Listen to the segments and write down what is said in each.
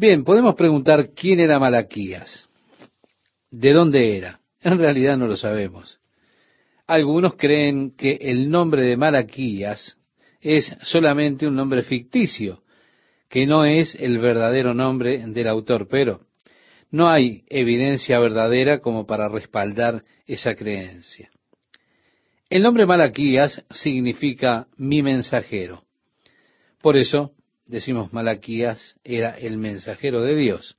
Bien, podemos preguntar quién era Malaquías, de dónde era. En realidad no lo sabemos. Algunos creen que el nombre de Malaquías es solamente un nombre ficticio, que no es el verdadero nombre del autor, pero no hay evidencia verdadera como para respaldar esa creencia. El nombre Malaquías significa mi mensajero. Por eso decimos Malaquías era el mensajero de Dios.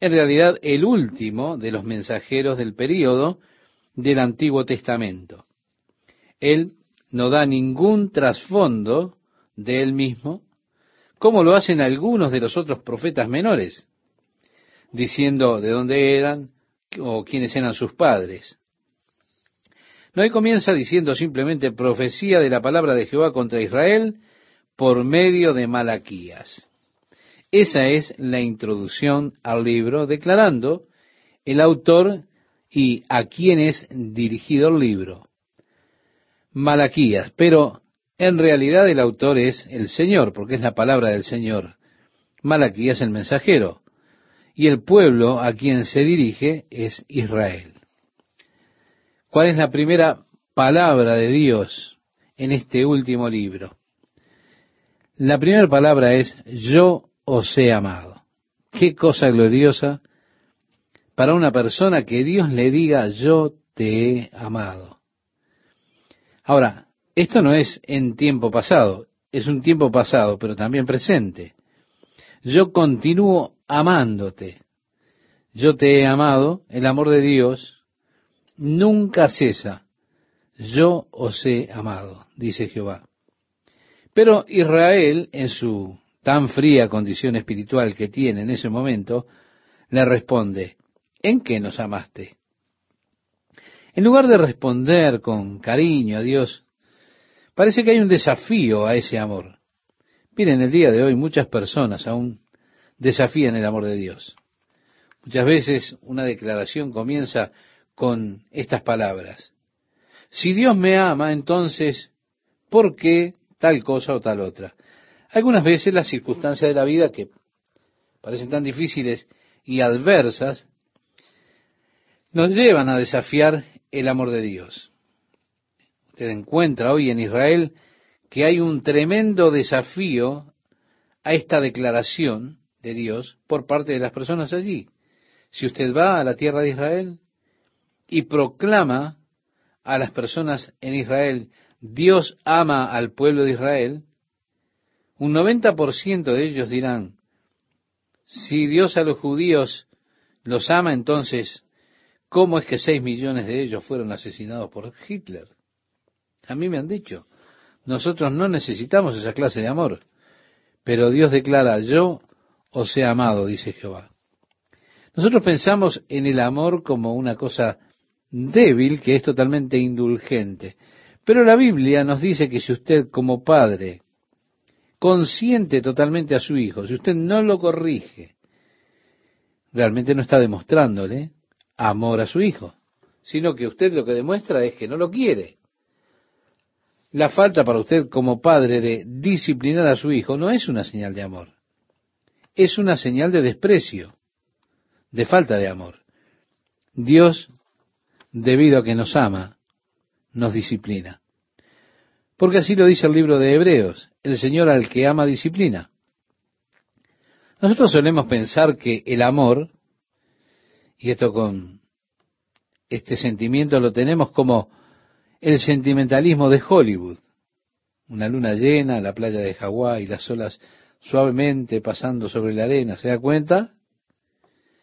En realidad el último de los mensajeros del período del Antiguo Testamento. Él no da ningún trasfondo de él mismo, como lo hacen algunos de los otros profetas menores, diciendo de dónde eran o quiénes eran sus padres. No, comienza diciendo simplemente profecía de la palabra de Jehová contra Israel por medio de Malaquías. Esa es la introducción al libro, declarando el autor y a quién es dirigido el libro. Malaquías, pero en realidad el autor es el Señor, porque es la palabra del Señor. Malaquías el mensajero, y el pueblo a quien se dirige es Israel. ¿Cuál es la primera palabra de Dios en este último libro? La primera palabra es yo os he amado. Qué cosa gloriosa para una persona que Dios le diga yo te he amado. Ahora, esto no es en tiempo pasado, es un tiempo pasado, pero también presente. Yo continúo amándote. Yo te he amado, el amor de Dios nunca cesa. Yo os he amado, dice Jehová. Pero Israel, en su tan fría condición espiritual que tiene en ese momento, le responde, ¿en qué nos amaste? En lugar de responder con cariño a Dios, parece que hay un desafío a ese amor. Miren, el día de hoy muchas personas aún desafían el amor de Dios. Muchas veces una declaración comienza con estas palabras. Si Dios me ama, entonces, ¿por qué tal cosa o tal otra? Algunas veces las circunstancias de la vida que parecen tan difíciles y adversas nos llevan a desafiar el amor de Dios. Usted encuentra hoy en Israel que hay un tremendo desafío a esta declaración de Dios por parte de las personas allí. Si usted va a la tierra de Israel, y proclama a las personas en Israel, Dios ama al pueblo de Israel, un 90% de ellos dirán, si Dios a los judíos los ama, entonces, ¿cómo es que seis millones de ellos fueron asesinados por Hitler? A mí me han dicho, nosotros no necesitamos esa clase de amor, pero Dios declara, yo os he amado, dice Jehová. Nosotros pensamos en el amor como una cosa débil que es totalmente indulgente. Pero la Biblia nos dice que si usted como padre consiente totalmente a su hijo, si usted no lo corrige, realmente no está demostrándole amor a su hijo, sino que usted lo que demuestra es que no lo quiere. La falta para usted como padre de disciplinar a su hijo no es una señal de amor, es una señal de desprecio, de falta de amor. Dios debido a que nos ama, nos disciplina. Porque así lo dice el libro de Hebreos, el Señor al que ama disciplina. Nosotros solemos pensar que el amor, y esto con este sentimiento lo tenemos como el sentimentalismo de Hollywood, una luna llena, la playa de Hawái, las olas suavemente pasando sobre la arena, ¿se da cuenta?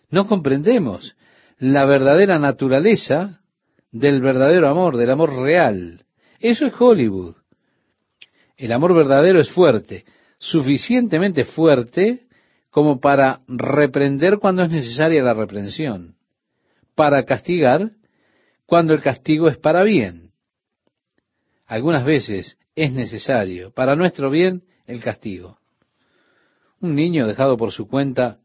No comprendemos la verdadera naturaleza del verdadero amor, del amor real. Eso es Hollywood. El amor verdadero es fuerte, suficientemente fuerte como para reprender cuando es necesaria la reprensión, para castigar cuando el castigo es para bien. Algunas veces es necesario, para nuestro bien, el castigo. Un niño dejado por su cuenta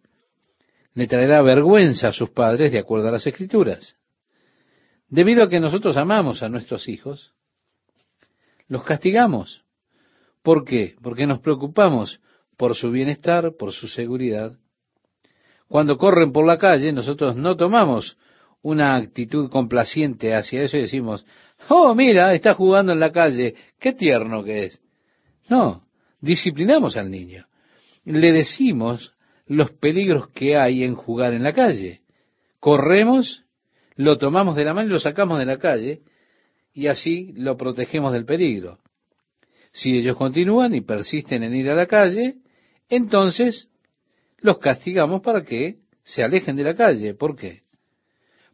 le traerá vergüenza a sus padres de acuerdo a las escrituras. Debido a que nosotros amamos a nuestros hijos, los castigamos. ¿Por qué? Porque nos preocupamos por su bienestar, por su seguridad. Cuando corren por la calle, nosotros no tomamos una actitud complaciente hacia eso y decimos, oh, mira, está jugando en la calle, qué tierno que es. No, disciplinamos al niño. Le decimos los peligros que hay en jugar en la calle. Corremos, lo tomamos de la mano y lo sacamos de la calle y así lo protegemos del peligro. Si ellos continúan y persisten en ir a la calle, entonces los castigamos para que se alejen de la calle. ¿Por qué?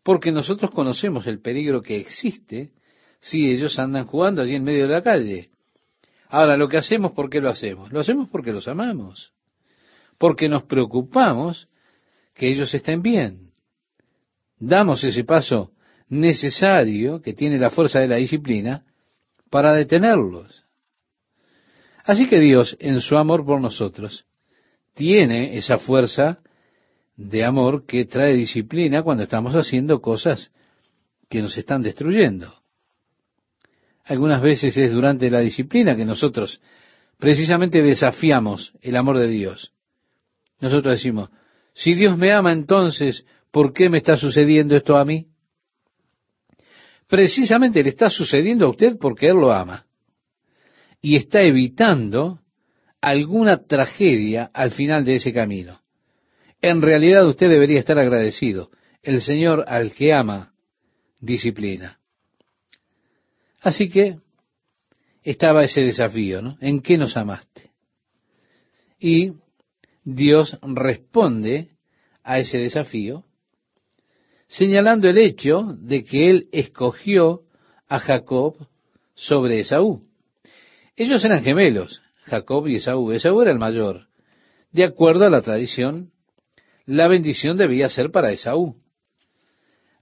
Porque nosotros conocemos el peligro que existe si ellos andan jugando allí en medio de la calle. Ahora, lo que hacemos, ¿por qué lo hacemos? Lo hacemos porque los amamos, porque nos preocupamos que ellos estén bien. Damos ese paso necesario que tiene la fuerza de la disciplina para detenerlos. Así que Dios, en su amor por nosotros, tiene esa fuerza de amor que trae disciplina cuando estamos haciendo cosas que nos están destruyendo. Algunas veces es durante la disciplina que nosotros precisamente desafiamos el amor de Dios. Nosotros decimos, si Dios me ama entonces, ¿por qué me está sucediendo esto a mí? Precisamente le está sucediendo a usted porque Él lo ama. Y está evitando alguna tragedia al final de ese camino. En realidad usted debería estar agradecido. El Señor al que ama, disciplina. Así que estaba ese desafío, ¿no? ¿En qué nos amaste? Y Dios responde a ese desafío señalando el hecho de que él escogió a Jacob sobre Esaú. Ellos eran gemelos, Jacob y Esaú. Esaú era el mayor. De acuerdo a la tradición, la bendición debía ser para Esaú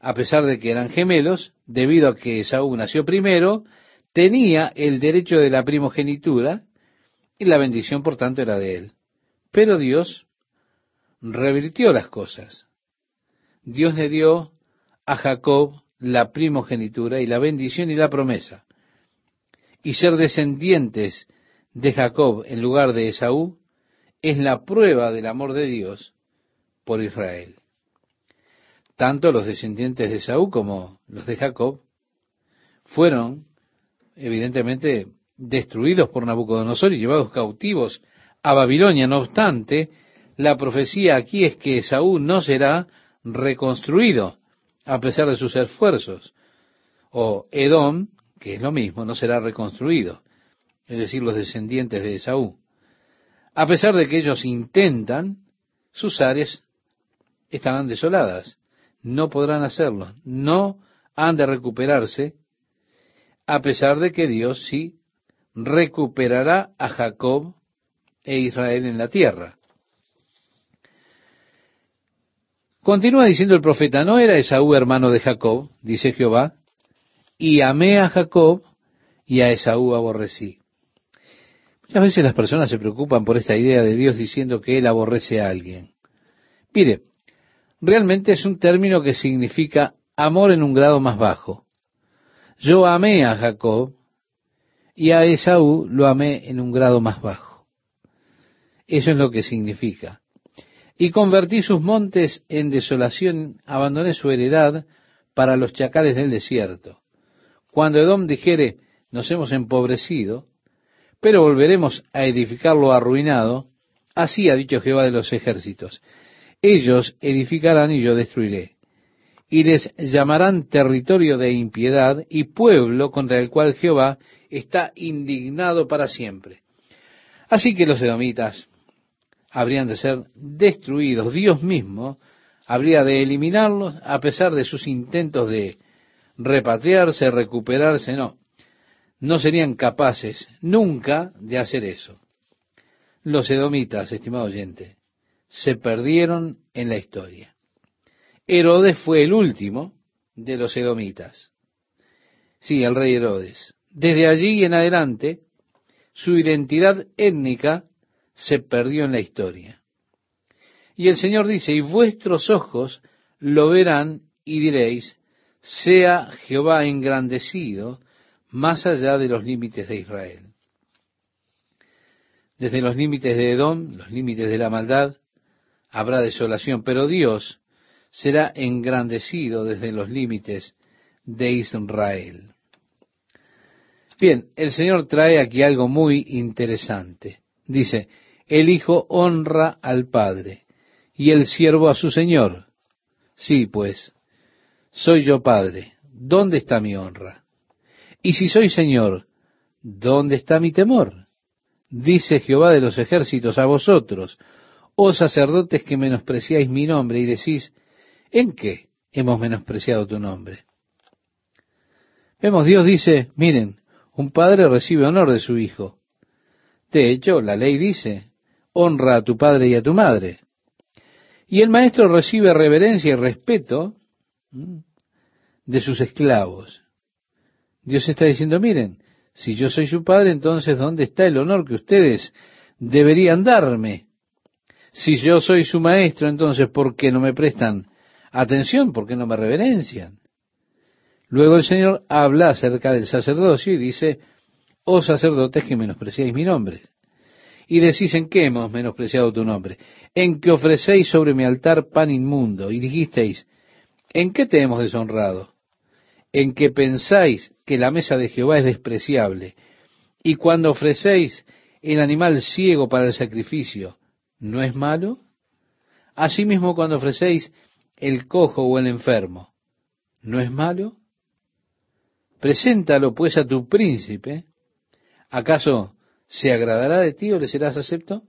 a pesar de que eran gemelos, debido a que Esaú nació primero, tenía el derecho de la primogenitura y la bendición por tanto era de él. Pero Dios revirtió las cosas. Dios le dio a Jacob la primogenitura y la bendición y la promesa. Y ser descendientes de Jacob en lugar de Esaú es la prueba del amor de Dios por Israel tanto los descendientes de Saúl como los de Jacob fueron evidentemente destruidos por Nabucodonosor y llevados cautivos a Babilonia. No obstante, la profecía aquí es que Saúl no será reconstruido a pesar de sus esfuerzos. O Edom, que es lo mismo, no será reconstruido, es decir, los descendientes de Saúl. A pesar de que ellos intentan, sus áreas estarán desoladas no podrán hacerlo, no han de recuperarse, a pesar de que Dios sí recuperará a Jacob e Israel en la tierra. Continúa diciendo el profeta, no era Esaú hermano de Jacob, dice Jehová, y amé a Jacob y a Esaú aborrecí. Muchas veces las personas se preocupan por esta idea de Dios diciendo que Él aborrece a alguien. Mire, realmente es un término que significa amor en un grado más bajo. Yo amé a Jacob y a Esaú lo amé en un grado más bajo. Eso es lo que significa. Y convertí sus montes en desolación, abandoné su heredad para los chacales del desierto. Cuando Edom dijere, nos hemos empobrecido, pero volveremos a edificarlo arruinado, así ha dicho Jehová de los ejércitos. Ellos edificarán y yo destruiré. Y les llamarán territorio de impiedad y pueblo contra el cual Jehová está indignado para siempre. Así que los edomitas habrían de ser destruidos. Dios mismo habría de eliminarlos a pesar de sus intentos de repatriarse, recuperarse. No, no serían capaces nunca de hacer eso. Los edomitas, estimado oyente, se perdieron en la historia. Herodes fue el último de los edomitas. Sí, el rey Herodes. Desde allí en adelante, su identidad étnica se perdió en la historia. Y el Señor dice, y vuestros ojos lo verán y diréis, sea Jehová engrandecido más allá de los límites de Israel. Desde los límites de Edom, los límites de la maldad, habrá desolación, pero Dios será engrandecido desde los límites de Israel. Bien, el Señor trae aquí algo muy interesante. Dice, el Hijo honra al Padre y el siervo a su Señor. Sí, pues, soy yo Padre, ¿dónde está mi honra? Y si soy Señor, ¿dónde está mi temor? Dice Jehová de los ejércitos a vosotros, oh sacerdotes que menospreciáis mi nombre y decís, ¿en qué hemos menospreciado tu nombre? Vemos, Dios dice, miren, un padre recibe honor de su hijo. De hecho, la ley dice, honra a tu padre y a tu madre. Y el maestro recibe reverencia y respeto de sus esclavos. Dios está diciendo, miren, si yo soy su padre, entonces ¿dónde está el honor que ustedes deberían darme? Si yo soy su maestro, entonces ¿por qué no me prestan atención? ¿Por qué no me reverencian? Luego el Señor habla acerca del sacerdocio y dice, oh sacerdotes que menospreciáis mi nombre. Y decís, ¿en qué hemos menospreciado tu nombre? En que ofrecéis sobre mi altar pan inmundo. Y dijisteis, ¿en qué te hemos deshonrado? En que pensáis que la mesa de Jehová es despreciable. Y cuando ofrecéis el animal ciego para el sacrificio, ¿no es malo? Asimismo cuando ofrecéis el cojo o el enfermo, ¿no es malo? Preséntalo pues a tu príncipe. ¿Acaso se agradará de ti o le serás acepto?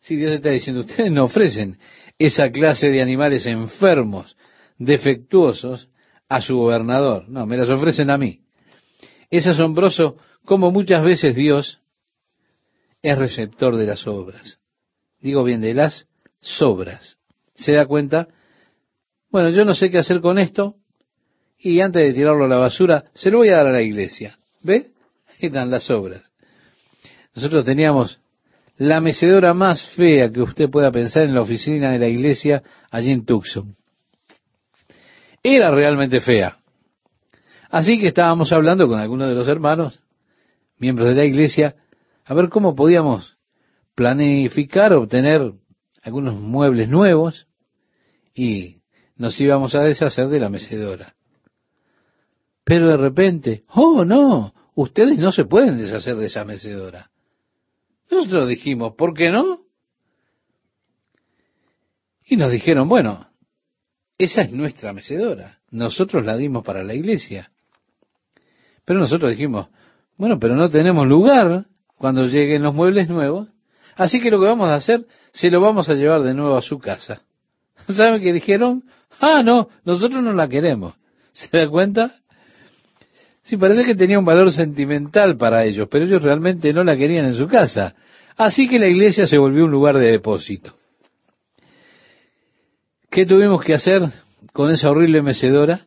Si Dios está diciendo, ustedes no ofrecen esa clase de animales enfermos, defectuosos, a su gobernador. No, me las ofrecen a mí. Es asombroso cómo muchas veces Dios es receptor de las obras. Digo bien, de las sobras. ¿Se da cuenta? Bueno, yo no sé qué hacer con esto, y antes de tirarlo a la basura, se lo voy a dar a la iglesia. ¿Ve? Están las obras. Nosotros teníamos la mecedora más fea que usted pueda pensar en la oficina de la iglesia allí en Tucson. Era realmente fea. Así que estábamos hablando con algunos de los hermanos, miembros de la iglesia, a ver cómo podíamos planificar, obtener algunos muebles nuevos y nos íbamos a deshacer de la mecedora. Pero de repente, oh no, ustedes no se pueden deshacer de esa mecedora. Nosotros dijimos, ¿por qué no? Y nos dijeron, bueno, esa es nuestra mecedora. Nosotros la dimos para la iglesia. Pero nosotros dijimos, bueno, pero no tenemos lugar cuando lleguen los muebles nuevos. Así que lo que vamos a hacer, se lo vamos a llevar de nuevo a su casa. ¿Saben qué dijeron? Ah, no, nosotros no la queremos. ¿Se da cuenta? Sí, parece que tenía un valor sentimental para ellos, pero ellos realmente no la querían en su casa. Así que la iglesia se volvió un lugar de depósito. ¿Qué tuvimos que hacer con esa horrible mecedora?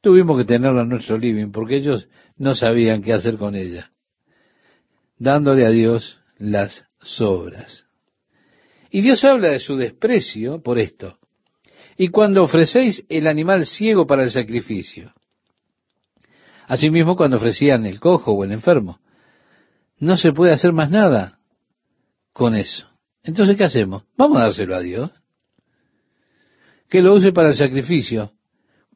Tuvimos que tenerla en nuestro living, porque ellos no sabían qué hacer con ella. Dándole a Dios las sobras. Y Dios habla de su desprecio por esto. Y cuando ofrecéis el animal ciego para el sacrificio, Asimismo, cuando ofrecían el cojo o el enfermo, no se puede hacer más nada con eso. Entonces, ¿qué hacemos? Vamos a dárselo a Dios. Que lo use para el sacrificio.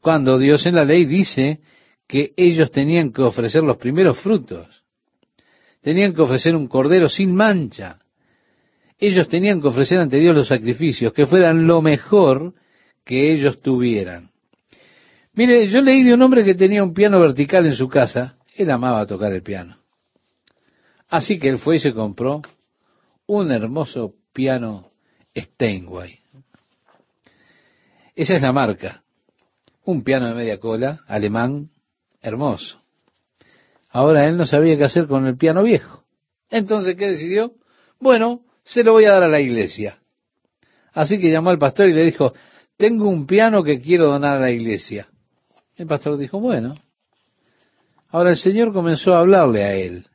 Cuando Dios en la ley dice que ellos tenían que ofrecer los primeros frutos. Tenían que ofrecer un cordero sin mancha. Ellos tenían que ofrecer ante Dios los sacrificios, que fueran lo mejor que ellos tuvieran. Mire, yo leí de un hombre que tenía un piano vertical en su casa. Él amaba tocar el piano. Así que él fue y se compró un hermoso piano Steinway. Esa es la marca. Un piano de media cola, alemán, hermoso. Ahora él no sabía qué hacer con el piano viejo. Entonces, ¿qué decidió? Bueno, se lo voy a dar a la iglesia. Así que llamó al pastor y le dijo, tengo un piano que quiero donar a la iglesia. El pastor dijo, bueno. Ahora el Señor comenzó a hablarle a él.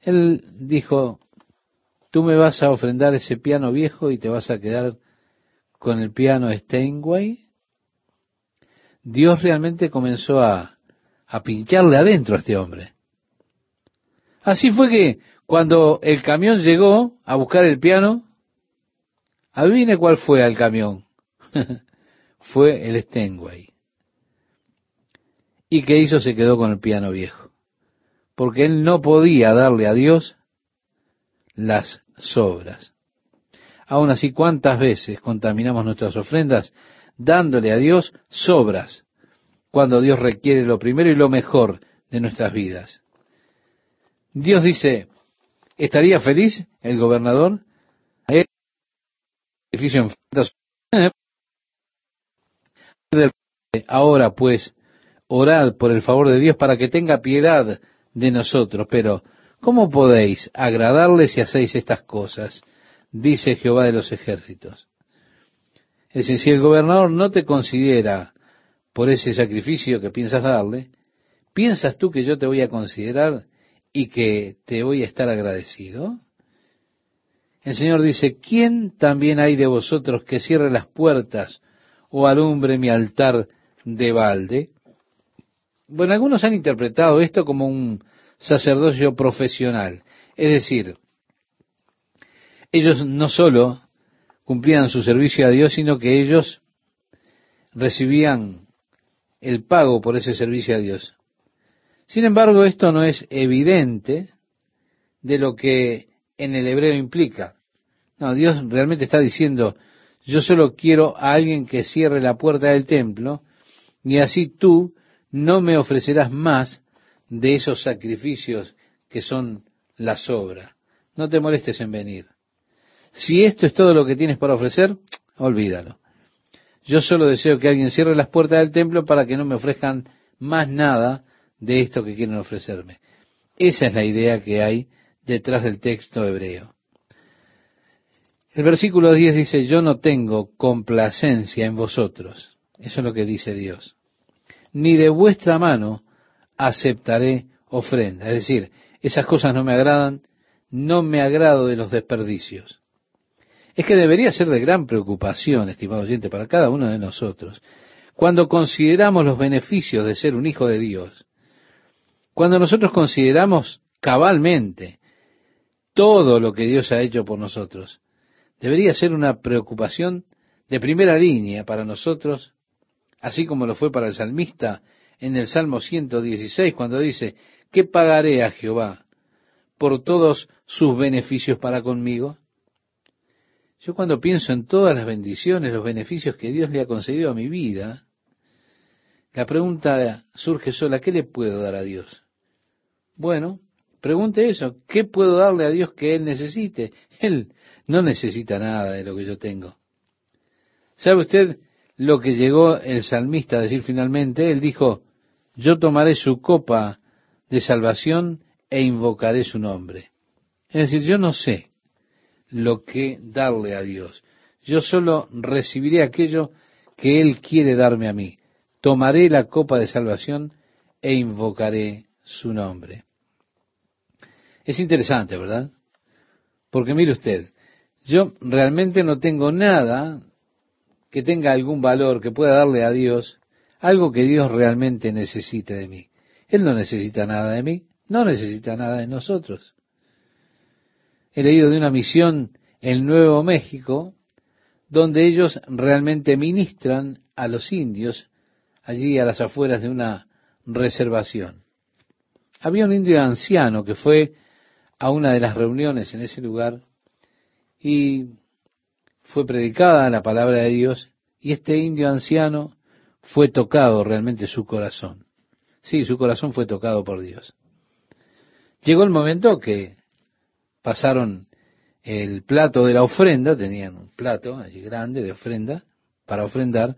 Él dijo, tú me vas a ofrendar ese piano viejo y te vas a quedar con el piano Steinway. Dios realmente comenzó a, a pincharle adentro a este hombre. Así fue que cuando el camión llegó a buscar el piano, Adivine cuál fue al camión. fue el Stenway. ¿Y qué hizo? Se quedó con el piano viejo. Porque él no podía darle a Dios las sobras. Aún así, ¿cuántas veces contaminamos nuestras ofrendas dándole a Dios sobras cuando Dios requiere lo primero y lo mejor de nuestras vidas? Dios dice, ¿estaría feliz el gobernador? Ahora pues, orad por el favor de Dios para que tenga piedad de nosotros. Pero, ¿cómo podéis agradarle si hacéis estas cosas? Dice Jehová de los ejércitos. Es decir, si el gobernador no te considera por ese sacrificio que piensas darle, ¿piensas tú que yo te voy a considerar y que te voy a estar agradecido? El Señor dice, ¿quién también hay de vosotros que cierre las puertas o alumbre mi altar de balde? Bueno, algunos han interpretado esto como un sacerdocio profesional. Es decir, ellos no solo cumplían su servicio a Dios, sino que ellos recibían el pago por ese servicio a Dios. Sin embargo, esto no es evidente de lo que en el hebreo implica. No, Dios realmente está diciendo, yo solo quiero a alguien que cierre la puerta del templo, y así tú no me ofrecerás más de esos sacrificios que son la sobra. No te molestes en venir. Si esto es todo lo que tienes para ofrecer, olvídalo. Yo solo deseo que alguien cierre las puertas del templo para que no me ofrezcan más nada de esto que quieren ofrecerme. Esa es la idea que hay detrás del texto hebreo. El versículo 10 dice, yo no tengo complacencia en vosotros. Eso es lo que dice Dios. Ni de vuestra mano aceptaré ofrenda. Es decir, esas cosas no me agradan, no me agrado de los desperdicios. Es que debería ser de gran preocupación, estimado oyente, para cada uno de nosotros, cuando consideramos los beneficios de ser un hijo de Dios, cuando nosotros consideramos cabalmente todo lo que Dios ha hecho por nosotros, debería ser una preocupación de primera línea para nosotros, así como lo fue para el salmista en el Salmo 116, cuando dice, ¿qué pagaré a Jehová por todos sus beneficios para conmigo? Yo cuando pienso en todas las bendiciones, los beneficios que Dios le ha concedido a mi vida, la pregunta surge sola, ¿qué le puedo dar a Dios? Bueno, pregunte eso, ¿qué puedo darle a Dios que Él necesite? Él no necesita nada de lo que yo tengo. ¿Sabe usted lo que llegó el salmista a decir finalmente? Él dijo, yo tomaré su copa de salvación e invocaré su nombre. Es decir, yo no sé lo que darle a Dios. Yo solo recibiré aquello que Él quiere darme a mí. Tomaré la copa de salvación e invocaré su nombre. Es interesante, ¿verdad? Porque mire usted, yo realmente no tengo nada que tenga algún valor, que pueda darle a Dios algo que Dios realmente necesite de mí. Él no necesita nada de mí, no necesita nada de nosotros. He leído de una misión en Nuevo México, donde ellos realmente ministran a los indios allí a las afueras de una reservación. Había un indio anciano que fue a una de las reuniones en ese lugar y fue predicada la palabra de Dios y este indio anciano fue tocado realmente su corazón. Sí, su corazón fue tocado por Dios. Llegó el momento que pasaron el plato de la ofrenda, tenían un plato allí grande de ofrenda para ofrendar,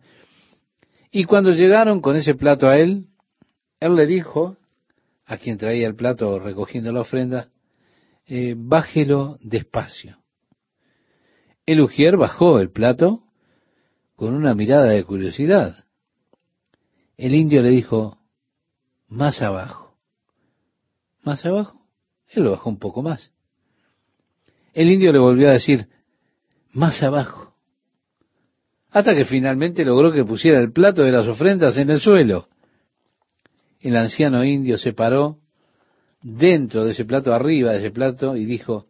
y cuando llegaron con ese plato a él, él le dijo a quien traía el plato recogiendo la ofrenda, eh, bájelo despacio. El ujier bajó el plato con una mirada de curiosidad. El indio le dijo, más abajo. ¿Más abajo? Él lo bajó un poco más. El indio le volvió a decir, más abajo. Hasta que finalmente logró que pusiera el plato de las ofrendas en el suelo. El anciano indio se paró dentro de ese plato, arriba de ese plato, y dijo,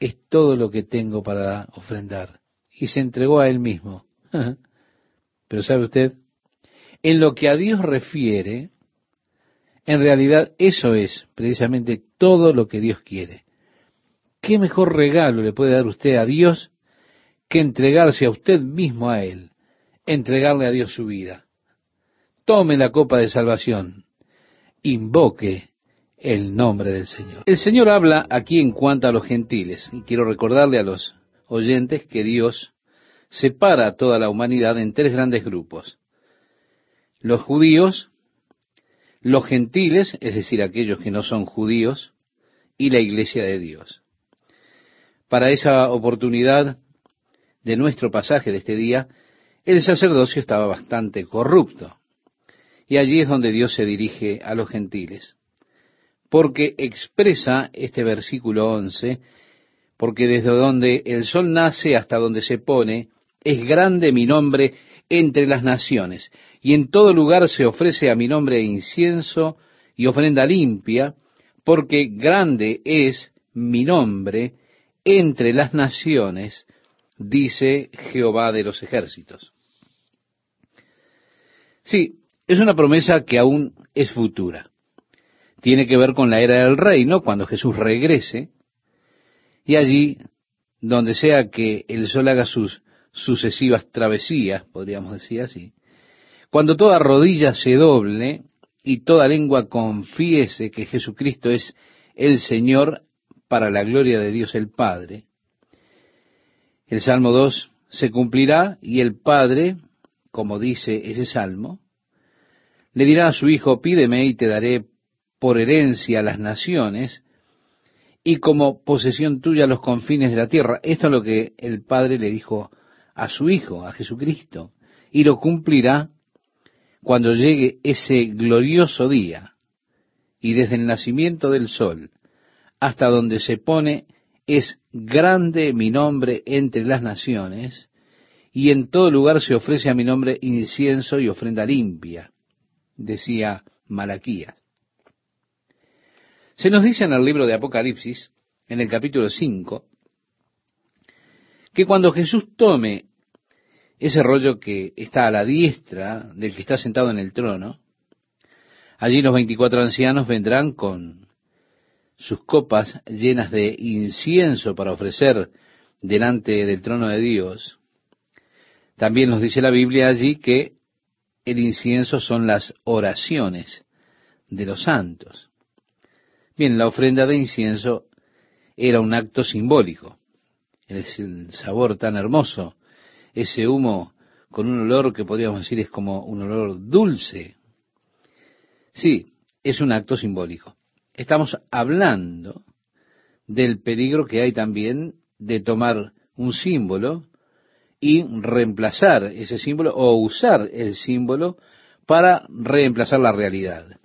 es todo lo que tengo para ofrendar. y se entregó a él mismo. Pero sabe usted, en lo que a Dios refiere, en realidad eso es precisamente todo lo que Dios quiere. ¿Qué mejor regalo le puede dar usted a Dios que entregarse a usted mismo a Él? Entregarle a Dios su vida. Tome la copa de salvación. Invoque el nombre del Señor. El Señor habla aquí en cuanto a los gentiles, y quiero recordarle a los oyentes que Dios separa a toda la humanidad en tres grandes grupos. Los judíos, los gentiles, es decir, aquellos que no son judíos, y la iglesia de Dios. Para esa oportunidad de nuestro pasaje de este día, el sacerdocio estaba bastante corrupto. Y allí es donde Dios se dirige a los gentiles. Porque expresa este versículo 11, porque desde donde el sol nace hasta donde se pone, es grande mi nombre entre las naciones, y en todo lugar se ofrece a mi nombre incienso y ofrenda limpia, porque grande es mi nombre entre las naciones, dice Jehová de los ejércitos. Sí, es una promesa que aún es futura. Tiene que ver con la era del reino, cuando Jesús regrese, y allí, donde sea que el sol haga sus sucesivas travesías, podríamos decir así, cuando toda rodilla se doble y toda lengua confiese que Jesucristo es el Señor para la gloria de Dios el Padre, el Salmo 2 se cumplirá y el Padre, como dice ese Salmo, le dirá a su Hijo, pídeme y te daré por herencia las naciones y como posesión tuya los confines de la tierra. Esto es lo que el Padre le dijo a su Hijo, a Jesucristo, y lo cumplirá cuando llegue ese glorioso día. Y desde el nacimiento del sol hasta donde se pone, es grande mi nombre entre las naciones, y en todo lugar se ofrece a mi nombre incienso y ofrenda limpia, decía Malaquías. Se nos dice en el libro de Apocalipsis, en el capítulo 5, que cuando Jesús tome ese rollo que está a la diestra del que está sentado en el trono, allí los veinticuatro ancianos vendrán con sus copas llenas de incienso para ofrecer delante del trono de Dios. También nos dice la Biblia allí que el incienso son las oraciones de los santos. Bien, la ofrenda de incienso era un acto simbólico. Es el sabor tan hermoso, ese humo con un olor que podríamos decir es como un olor dulce. Sí, es un acto simbólico estamos hablando del peligro que hay también de tomar un símbolo y reemplazar ese símbolo o usar el símbolo para reemplazar la realidad.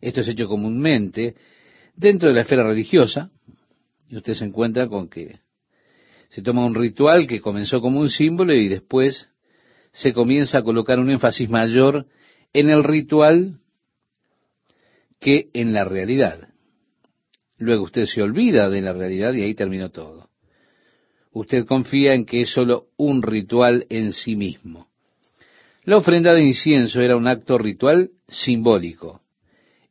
Esto es hecho comúnmente dentro de la esfera religiosa y usted se encuentra con que se toma un ritual que comenzó como un símbolo y después se comienza a colocar un énfasis mayor en el ritual que en la realidad. Luego usted se olvida de la realidad y ahí terminó todo. Usted confía en que es sólo un ritual en sí mismo. La ofrenda de incienso era un acto ritual simbólico.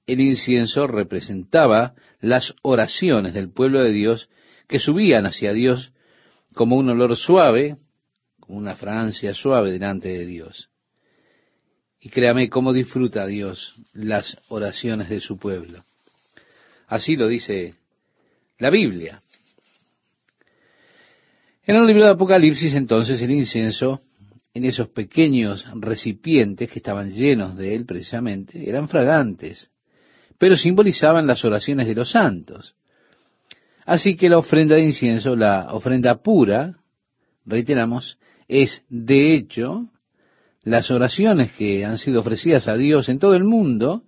El incienso representaba las oraciones del pueblo de Dios que subían hacia Dios como un olor suave, como una fragancia suave delante de Dios. Y créame cómo disfruta Dios las oraciones de su pueblo. Así lo dice la Biblia. En el libro de Apocalipsis entonces el incienso en esos pequeños recipientes que estaban llenos de él precisamente eran fragantes, pero simbolizaban las oraciones de los santos. Así que la ofrenda de incienso, la ofrenda pura, reiteramos, es de hecho las oraciones que han sido ofrecidas a Dios en todo el mundo,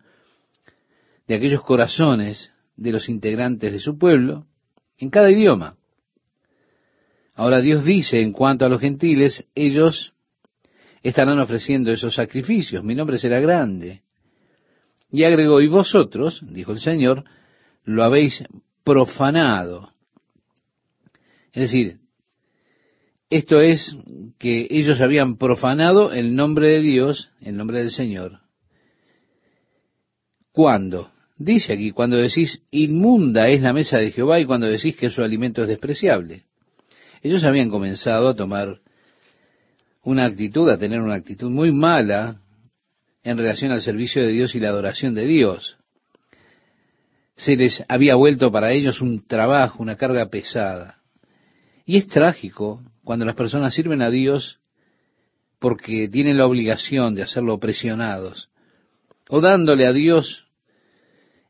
de aquellos corazones de los integrantes de su pueblo, en cada idioma. Ahora Dios dice en cuanto a los gentiles, ellos estarán ofreciendo esos sacrificios, mi nombre será grande. Y agregó, y vosotros, dijo el Señor, lo habéis profanado. Es decir, Esto es que ellos habían profanado el nombre de Dios, el nombre del Señor. ¿Cuándo? Dice aquí, cuando decís inmunda es la mesa de Jehová y cuando decís que su alimento es despreciable. Ellos habían comenzado a tomar una actitud, a tener una actitud muy mala en relación al servicio de Dios y la adoración de Dios. Se les había vuelto para ellos un trabajo, una carga pesada. Y es trágico cuando las personas sirven a Dios porque tienen la obligación de hacerlo presionados, o dándole a Dios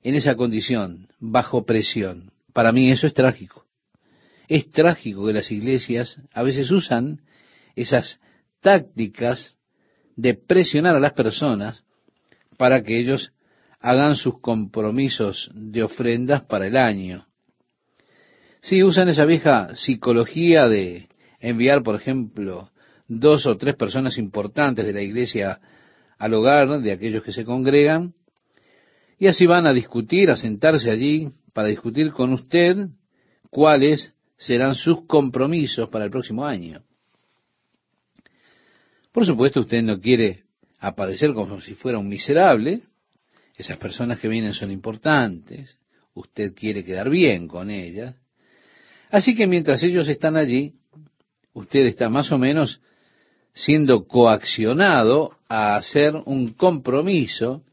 en esa condición, bajo presión. Para mí eso es trágico. Es trágico que las iglesias a veces usan esas tácticas de presionar a las personas para que ellos hagan sus compromisos de ofrendas para el año. Si usan esa vieja psicología de enviar, por ejemplo, dos o tres personas importantes de la iglesia al hogar de aquellos que se congregan, y así van a discutir, a sentarse allí para discutir con usted cuáles serán sus compromisos para el próximo año. Por supuesto, usted no quiere aparecer como si fuera un miserable. Esas personas que vienen son importantes. Usted quiere quedar bien con ellas. Así que mientras ellos están allí, usted está más o menos siendo coaccionado a hacer un compromiso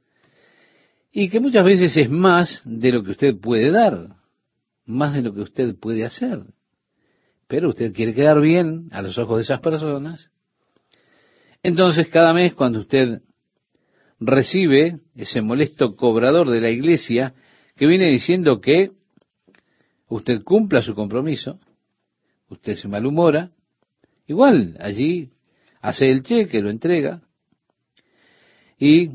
y que muchas veces es más de lo que usted puede dar, más de lo que usted puede hacer. Pero usted quiere quedar bien a los ojos de esas personas entonces, cada mes cuando usted recibe ese molesto cobrador de la iglesia que viene diciendo que usted cumpla su compromiso, usted se malhumora, igual allí hace el cheque, lo entrega y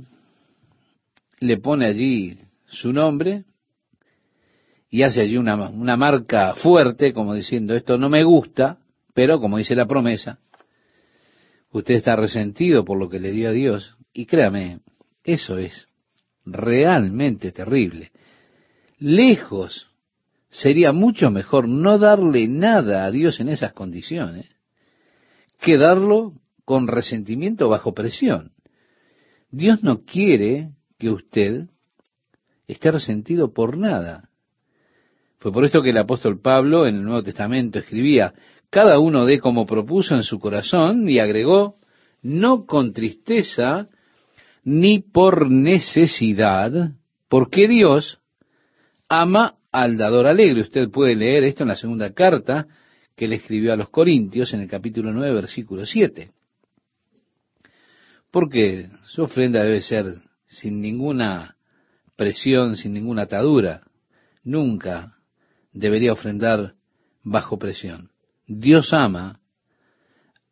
le pone allí su nombre y hace allí una, una marca fuerte como diciendo esto no me gusta, pero como dice la promesa, Usted está resentido por lo que le dio a Dios. Y créame, eso es realmente terrible. Lejos sería mucho mejor no darle nada a Dios en esas condiciones que darlo con resentimiento bajo presión. Dios no quiere que usted esté resentido por nada. Fue por esto que el apóstol Pablo en el Nuevo Testamento escribía, cada uno dé como propuso en su corazón y agregó, no con tristeza ni por necesidad, porque Dios ama al dador alegre. Usted puede leer esto en la segunda carta que le escribió a los Corintios en el capítulo 9, versículo 7. Porque su ofrenda debe ser sin ninguna presión, sin ninguna atadura. Nunca debería ofrendar bajo presión. Dios ama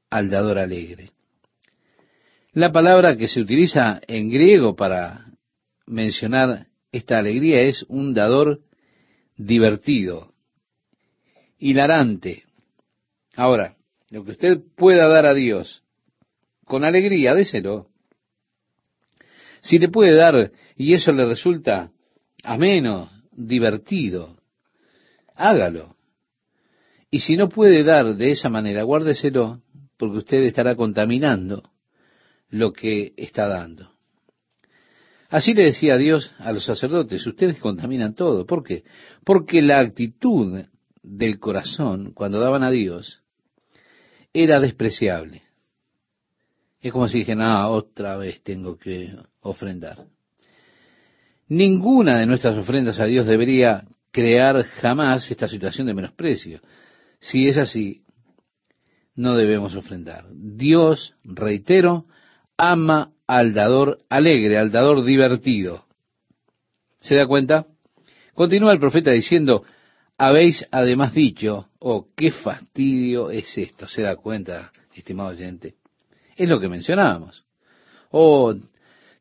al dador alegre. La palabra que se utiliza en griego para mencionar esta alegría es un dador divertido, hilarante. Ahora, lo que usted pueda dar a Dios con alegría, déselo. Si le puede dar y eso le resulta ameno, divertido, hágalo. Y si no puede dar de esa manera, guárdeselo, porque usted estará contaminando lo que está dando. Así le decía Dios a los sacerdotes, ustedes contaminan todo. ¿Por qué? Porque la actitud del corazón cuando daban a Dios era despreciable. Es como si dijeran, ah, otra vez tengo que ofrendar. Ninguna de nuestras ofrendas a Dios debería crear jamás esta situación de menosprecio. Si es así, no debemos ofrendar. Dios, reitero, ama al dador alegre, al dador divertido. ¿Se da cuenta? Continúa el profeta diciendo, habéis además dicho, oh, qué fastidio es esto. ¿Se da cuenta, estimado oyente? Es lo que mencionábamos. Oh,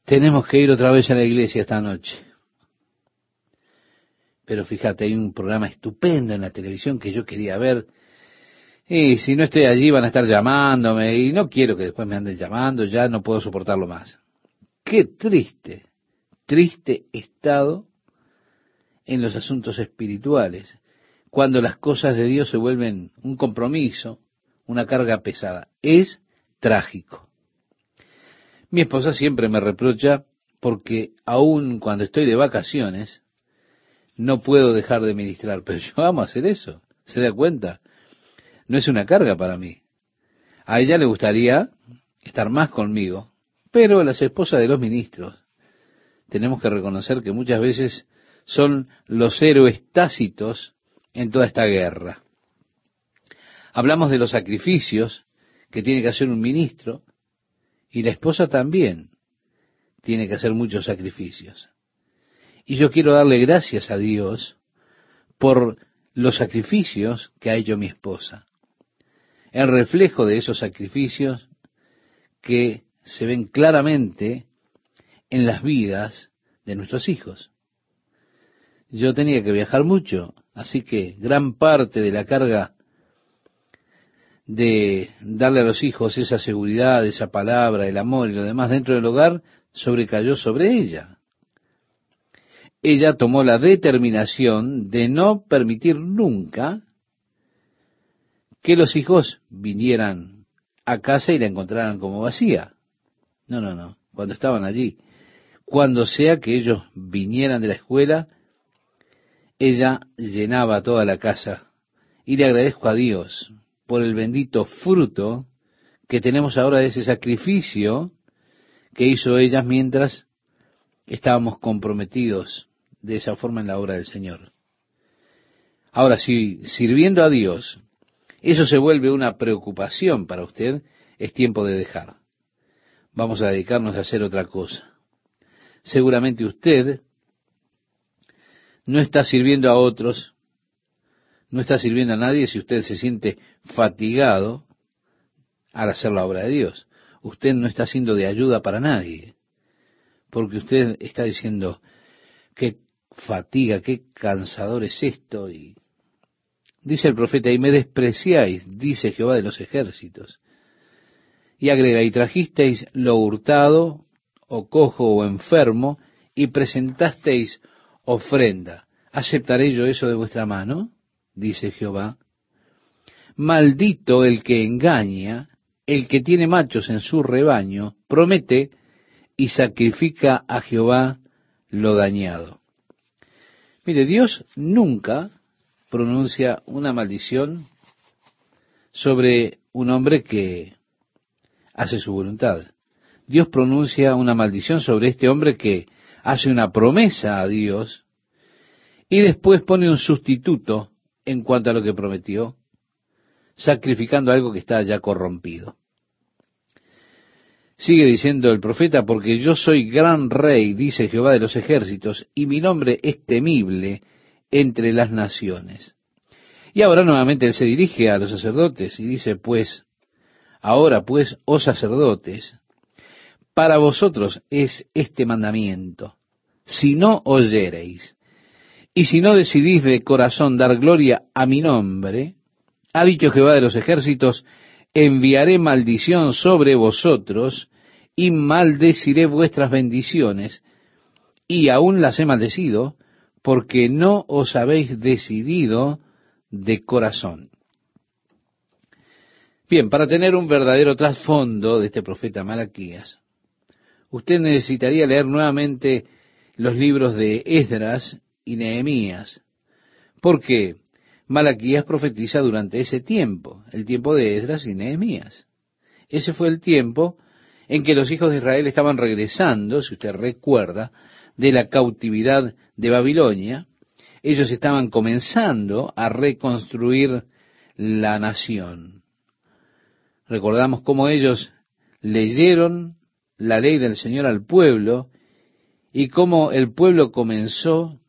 tenemos que ir otra vez a la iglesia esta noche. Pero fíjate, hay un programa estupendo en la televisión que yo quería ver. Y si no estoy allí van a estar llamándome y no quiero que después me anden llamando, ya no puedo soportarlo más. Qué triste, triste estado en los asuntos espirituales, cuando las cosas de Dios se vuelven un compromiso, una carga pesada. Es trágico. Mi esposa siempre me reprocha porque aun cuando estoy de vacaciones, no puedo dejar de ministrar, pero yo amo hacer eso. ¿Se da cuenta? No es una carga para mí. A ella le gustaría estar más conmigo, pero las esposas de los ministros tenemos que reconocer que muchas veces son los héroes tácitos en toda esta guerra. Hablamos de los sacrificios que tiene que hacer un ministro y la esposa también tiene que hacer muchos sacrificios. Y yo quiero darle gracias a Dios por los sacrificios que ha hecho mi esposa. El reflejo de esos sacrificios que se ven claramente en las vidas de nuestros hijos. Yo tenía que viajar mucho, así que gran parte de la carga de darle a los hijos esa seguridad, esa palabra, el amor y lo demás dentro del hogar, sobrecayó sobre ella. Ella tomó la determinación de no permitir nunca que los hijos vinieran a casa y la encontraran como vacía. No, no, no. Cuando estaban allí, cuando sea que ellos vinieran de la escuela, ella llenaba toda la casa. Y le agradezco a Dios por el bendito fruto que tenemos ahora de ese sacrificio que hizo ella mientras estábamos comprometidos de esa forma en la obra del Señor. Ahora, si sirviendo a Dios eso se vuelve una preocupación para usted, es tiempo de dejar. Vamos a dedicarnos a hacer otra cosa. Seguramente usted no está sirviendo a otros no está sirviendo a nadie si usted se siente fatigado al hacer la obra de Dios. Usted no está siendo de ayuda para nadie, porque usted está diciendo, qué fatiga, qué cansador es esto. Y dice el profeta, y me despreciáis, dice Jehová de los ejércitos. Y agrega, y trajisteis lo hurtado, o cojo, o enfermo, y presentasteis ofrenda. ¿Aceptaré yo eso de vuestra mano? dice Jehová. Maldito el que engaña, el que tiene machos en su rebaño, promete y sacrifica a Jehová lo dañado. Mire, Dios nunca pronuncia una maldición sobre un hombre que hace su voluntad. Dios pronuncia una maldición sobre este hombre que hace una promesa a Dios y después pone un sustituto en cuanto a lo que prometió, sacrificando algo que está ya corrompido. Sigue diciendo el profeta, porque yo soy gran rey, dice Jehová de los ejércitos, y mi nombre es temible entre las naciones. Y ahora nuevamente él se dirige a los sacerdotes y dice, pues, ahora pues, oh sacerdotes, para vosotros es este mandamiento, si no oyereis, y si no decidís de corazón dar gloria a mi nombre, ha dicho Jehová de los ejércitos, enviaré maldición sobre vosotros y maldeciré vuestras bendiciones, y aún las he maldecido, porque no os habéis decidido de corazón. Bien, para tener un verdadero trasfondo de este profeta Malaquías, usted necesitaría leer nuevamente los libros de Esdras y Nehemías, porque Malaquías profetiza durante ese tiempo, el tiempo de Esdras y Nehemías. Ese fue el tiempo en que los hijos de Israel estaban regresando, si usted recuerda, de la cautividad de Babilonia. Ellos estaban comenzando a reconstruir la nación. Recordamos cómo ellos leyeron la ley del Señor al pueblo y cómo el pueblo comenzó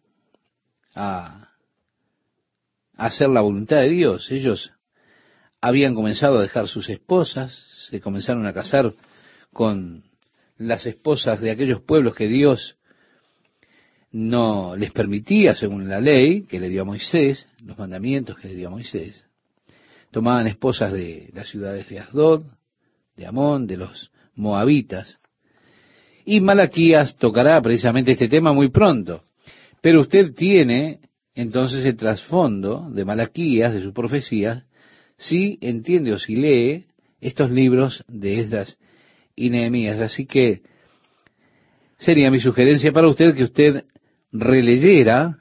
a hacer la voluntad de Dios. Ellos habían comenzado a dejar sus esposas, se comenzaron a casar con las esposas de aquellos pueblos que Dios no les permitía según la ley que le dio a Moisés, los mandamientos que le dio a Moisés. Tomaban esposas de las ciudades de Asdod, de Amón, de los moabitas. Y Malaquías tocará precisamente este tema muy pronto. Pero usted tiene entonces el trasfondo de Malaquías, de sus profecías, si entiende o si lee estos libros de Esdras y Nehemías. Así que sería mi sugerencia para usted que usted releyera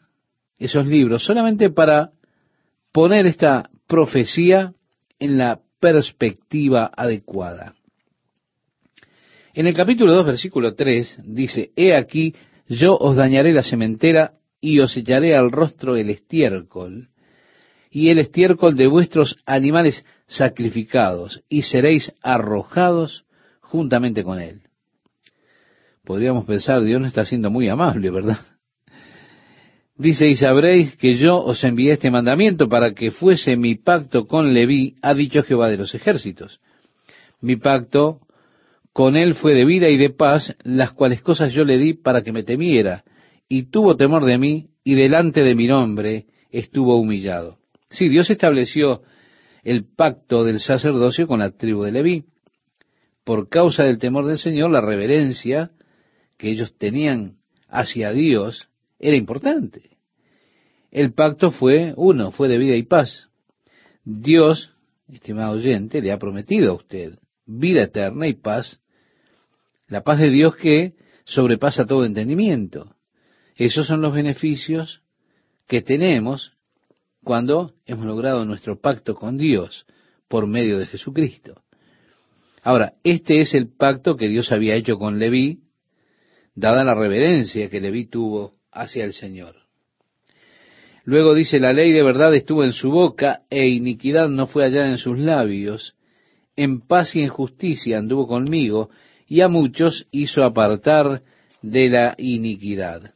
esos libros solamente para poner esta profecía en la perspectiva adecuada. En el capítulo 2, versículo 3, dice, He aquí, yo os dañaré la sementera y os echaré al rostro el estiércol y el estiércol de vuestros animales sacrificados, y seréis arrojados juntamente con él. Podríamos pensar, Dios no está siendo muy amable, ¿verdad? Dice, y sabréis que yo os envié este mandamiento para que fuese mi pacto con Leví, ha dicho Jehová de los ejércitos. Mi pacto con él fue de vida y de paz, las cuales cosas yo le di para que me temiera, y tuvo temor de mí, y delante de mi nombre estuvo humillado. Sí, Dios estableció el pacto del sacerdocio con la tribu de Leví. Por causa del temor del Señor, la reverencia que ellos tenían hacia Dios era importante. El pacto fue uno, fue de vida y paz. Dios, estimado oyente, le ha prometido a usted vida eterna y paz, la paz de Dios que sobrepasa todo entendimiento. Esos son los beneficios que tenemos cuando hemos logrado nuestro pacto con Dios por medio de Jesucristo. Ahora, este es el pacto que Dios había hecho con Leví, dada la reverencia que Leví tuvo hacia el Señor. Luego dice, la ley de verdad estuvo en su boca e iniquidad no fue allá en sus labios. En paz y en justicia anduvo conmigo y a muchos hizo apartar de la iniquidad.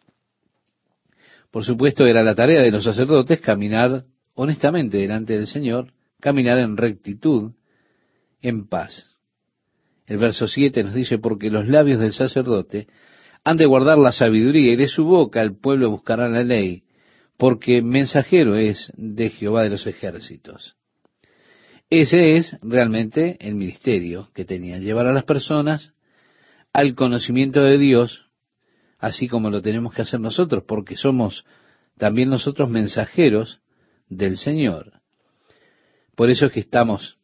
Por supuesto, era la tarea de los sacerdotes caminar honestamente delante del Señor, caminar en rectitud, en paz. El verso 7 nos dice, porque los labios del sacerdote han de guardar la sabiduría y de su boca el pueblo buscará la ley, porque mensajero es de Jehová de los ejércitos. Ese es realmente el ministerio que tenían, llevar a las personas al conocimiento de Dios así como lo tenemos que hacer nosotros, porque somos también nosotros mensajeros del Señor. Por eso es que estamos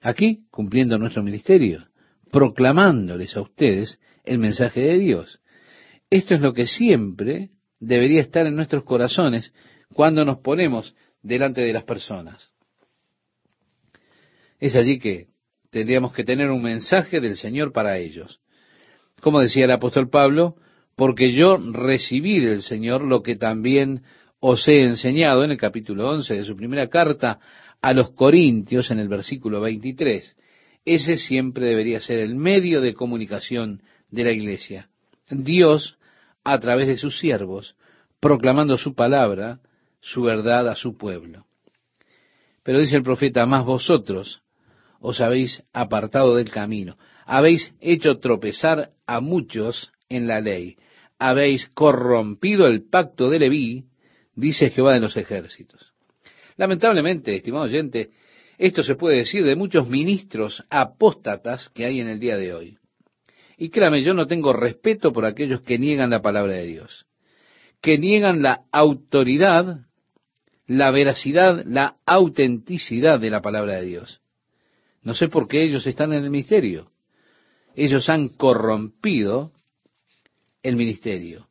aquí cumpliendo nuestro ministerio, proclamándoles a ustedes el mensaje de Dios. Esto es lo que siempre debería estar en nuestros corazones cuando nos ponemos delante de las personas. Es allí que tendríamos que tener un mensaje del Señor para ellos. Como decía el apóstol Pablo, porque yo recibí del Señor lo que también os he enseñado en el capítulo 11 de su primera carta a los Corintios en el versículo 23. Ese siempre debería ser el medio de comunicación de la iglesia. Dios, a través de sus siervos, proclamando su palabra, su verdad a su pueblo. Pero dice el profeta, más vosotros os habéis apartado del camino, habéis hecho tropezar a muchos en la ley. Habéis corrompido el pacto de Leví, dice Jehová de los ejércitos. Lamentablemente, estimado oyente, esto se puede decir de muchos ministros apóstatas que hay en el día de hoy. Y créame, yo no tengo respeto por aquellos que niegan la palabra de Dios, que niegan la autoridad, la veracidad, la autenticidad de la palabra de Dios. No sé por qué ellos están en el misterio. Ellos han corrompido el ministerio.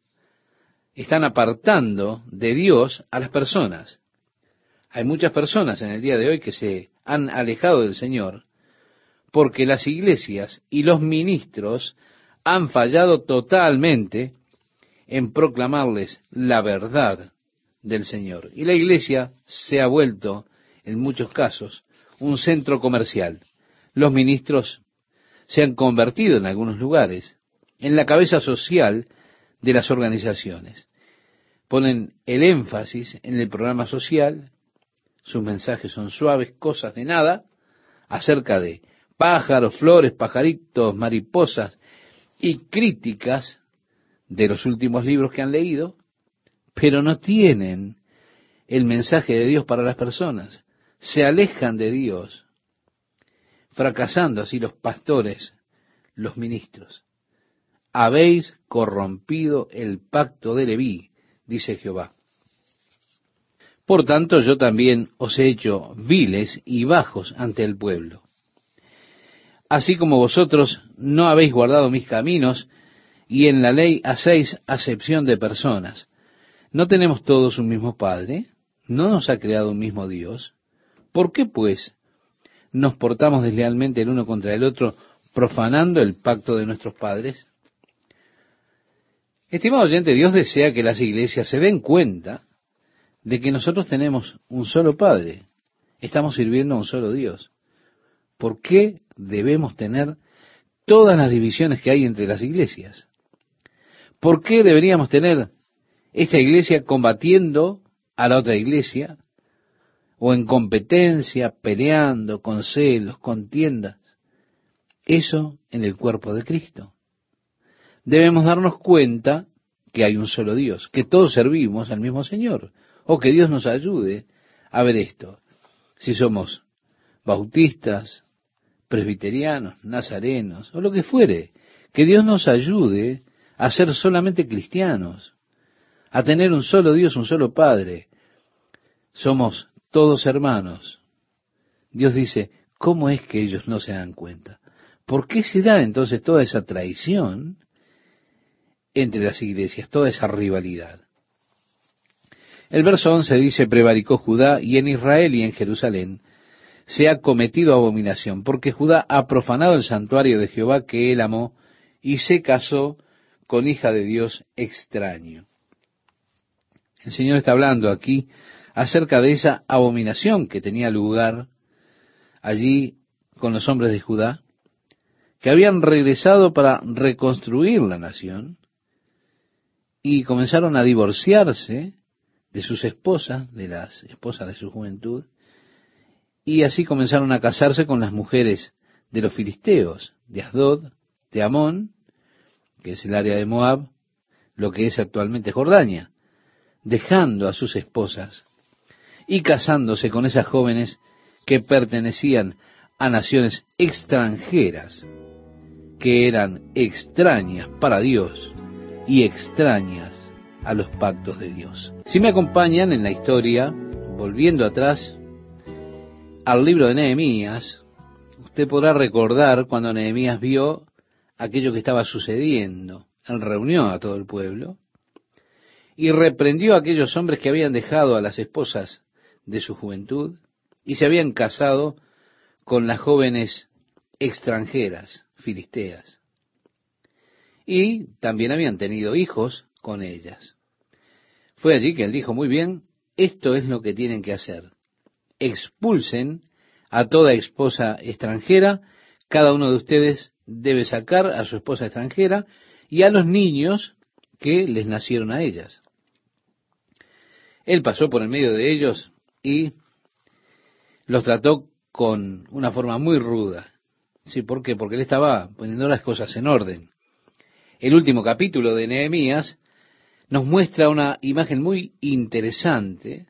Están apartando de Dios a las personas. Hay muchas personas en el día de hoy que se han alejado del Señor porque las iglesias y los ministros han fallado totalmente en proclamarles la verdad del Señor. Y la iglesia se ha vuelto, en muchos casos, un centro comercial. Los ministros se han convertido en algunos lugares en la cabeza social de las organizaciones. Ponen el énfasis en el programa social, sus mensajes son suaves, cosas de nada, acerca de pájaros, flores, pajaritos, mariposas y críticas de los últimos libros que han leído, pero no tienen el mensaje de Dios para las personas. Se alejan de Dios, fracasando así los pastores, los ministros habéis corrompido el pacto de Leví, dice Jehová. Por tanto, yo también os he hecho viles y bajos ante el pueblo. Así como vosotros no habéis guardado mis caminos, y en la ley hacéis acepción de personas. ¿No tenemos todos un mismo Padre? ¿No nos ha creado un mismo Dios? ¿Por qué, pues, nos portamos deslealmente el uno contra el otro, profanando el pacto de nuestros padres? Estimado oyente, Dios desea que las iglesias se den cuenta de que nosotros tenemos un solo Padre, estamos sirviendo a un solo Dios. ¿Por qué debemos tener todas las divisiones que hay entre las iglesias? ¿Por qué deberíamos tener esta iglesia combatiendo a la otra iglesia? O en competencia, peleando, con celos, contiendas. Eso en el cuerpo de Cristo. Debemos darnos cuenta que hay un solo Dios, que todos servimos al mismo Señor, o que Dios nos ayude a ver esto. Si somos bautistas, presbiterianos, nazarenos, o lo que fuere, que Dios nos ayude a ser solamente cristianos, a tener un solo Dios, un solo Padre. Somos todos hermanos. Dios dice, ¿cómo es que ellos no se dan cuenta? ¿Por qué se da entonces toda esa traición entre las iglesias, toda esa rivalidad? El verso 11 dice, prevaricó Judá y en Israel y en Jerusalén se ha cometido abominación, porque Judá ha profanado el santuario de Jehová que él amó y se casó con hija de Dios extraño. El Señor está hablando aquí acerca de esa abominación que tenía lugar allí con los hombres de Judá, que habían regresado para reconstruir la nación y comenzaron a divorciarse de sus esposas, de las esposas de su juventud, y así comenzaron a casarse con las mujeres de los filisteos, de Asdod, de Amón que es el área de Moab, lo que es actualmente Jordania, dejando a sus esposas y casándose con esas jóvenes que pertenecían a naciones extranjeras, que eran extrañas para Dios y extrañas a los pactos de Dios. Si me acompañan en la historia, volviendo atrás al libro de Nehemías, usted podrá recordar cuando Nehemías vio aquello que estaba sucediendo. Él reunió a todo el pueblo y reprendió a aquellos hombres que habían dejado a las esposas de su juventud y se habían casado con las jóvenes extranjeras, filisteas. Y también habían tenido hijos con ellas. Fue allí que él dijo, muy bien, esto es lo que tienen que hacer. Expulsen a toda esposa extranjera, cada uno de ustedes debe sacar a su esposa extranjera y a los niños que les nacieron a ellas. Él pasó por el medio de ellos y los trató con una forma muy ruda. ¿Sí? ¿Por qué? Porque él estaba poniendo las cosas en orden. El último capítulo de Nehemías nos muestra una imagen muy interesante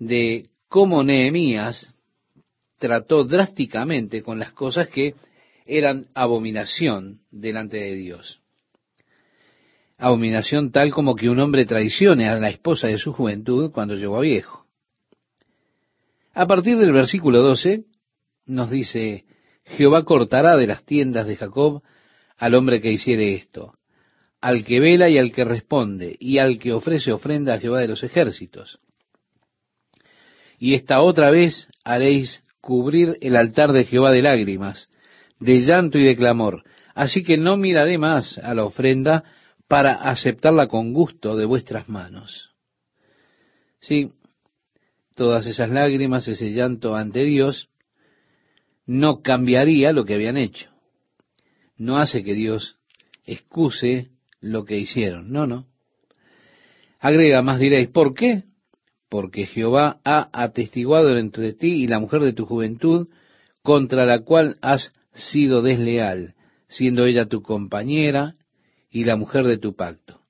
de cómo Nehemías trató drásticamente con las cosas que eran abominación delante de Dios. Abominación tal como que un hombre traicione a la esposa de su juventud cuando llegó a viejo. A partir del versículo 12 nos dice, Jehová cortará de las tiendas de Jacob al hombre que hiciere esto, al que vela y al que responde, y al que ofrece ofrenda a Jehová de los ejércitos. Y esta otra vez haréis cubrir el altar de Jehová de lágrimas, de llanto y de clamor. Así que no miraré más a la ofrenda para aceptarla con gusto de vuestras manos. Sí, todas esas lágrimas, ese llanto ante Dios, no cambiaría lo que habían hecho. No hace que Dios excuse lo que hicieron. No, no. Agrega más, diréis, ¿por qué? Porque Jehová ha atestiguado entre ti y la mujer de tu juventud, contra la cual has sido desleal, siendo ella tu compañera y la mujer de tu pacto.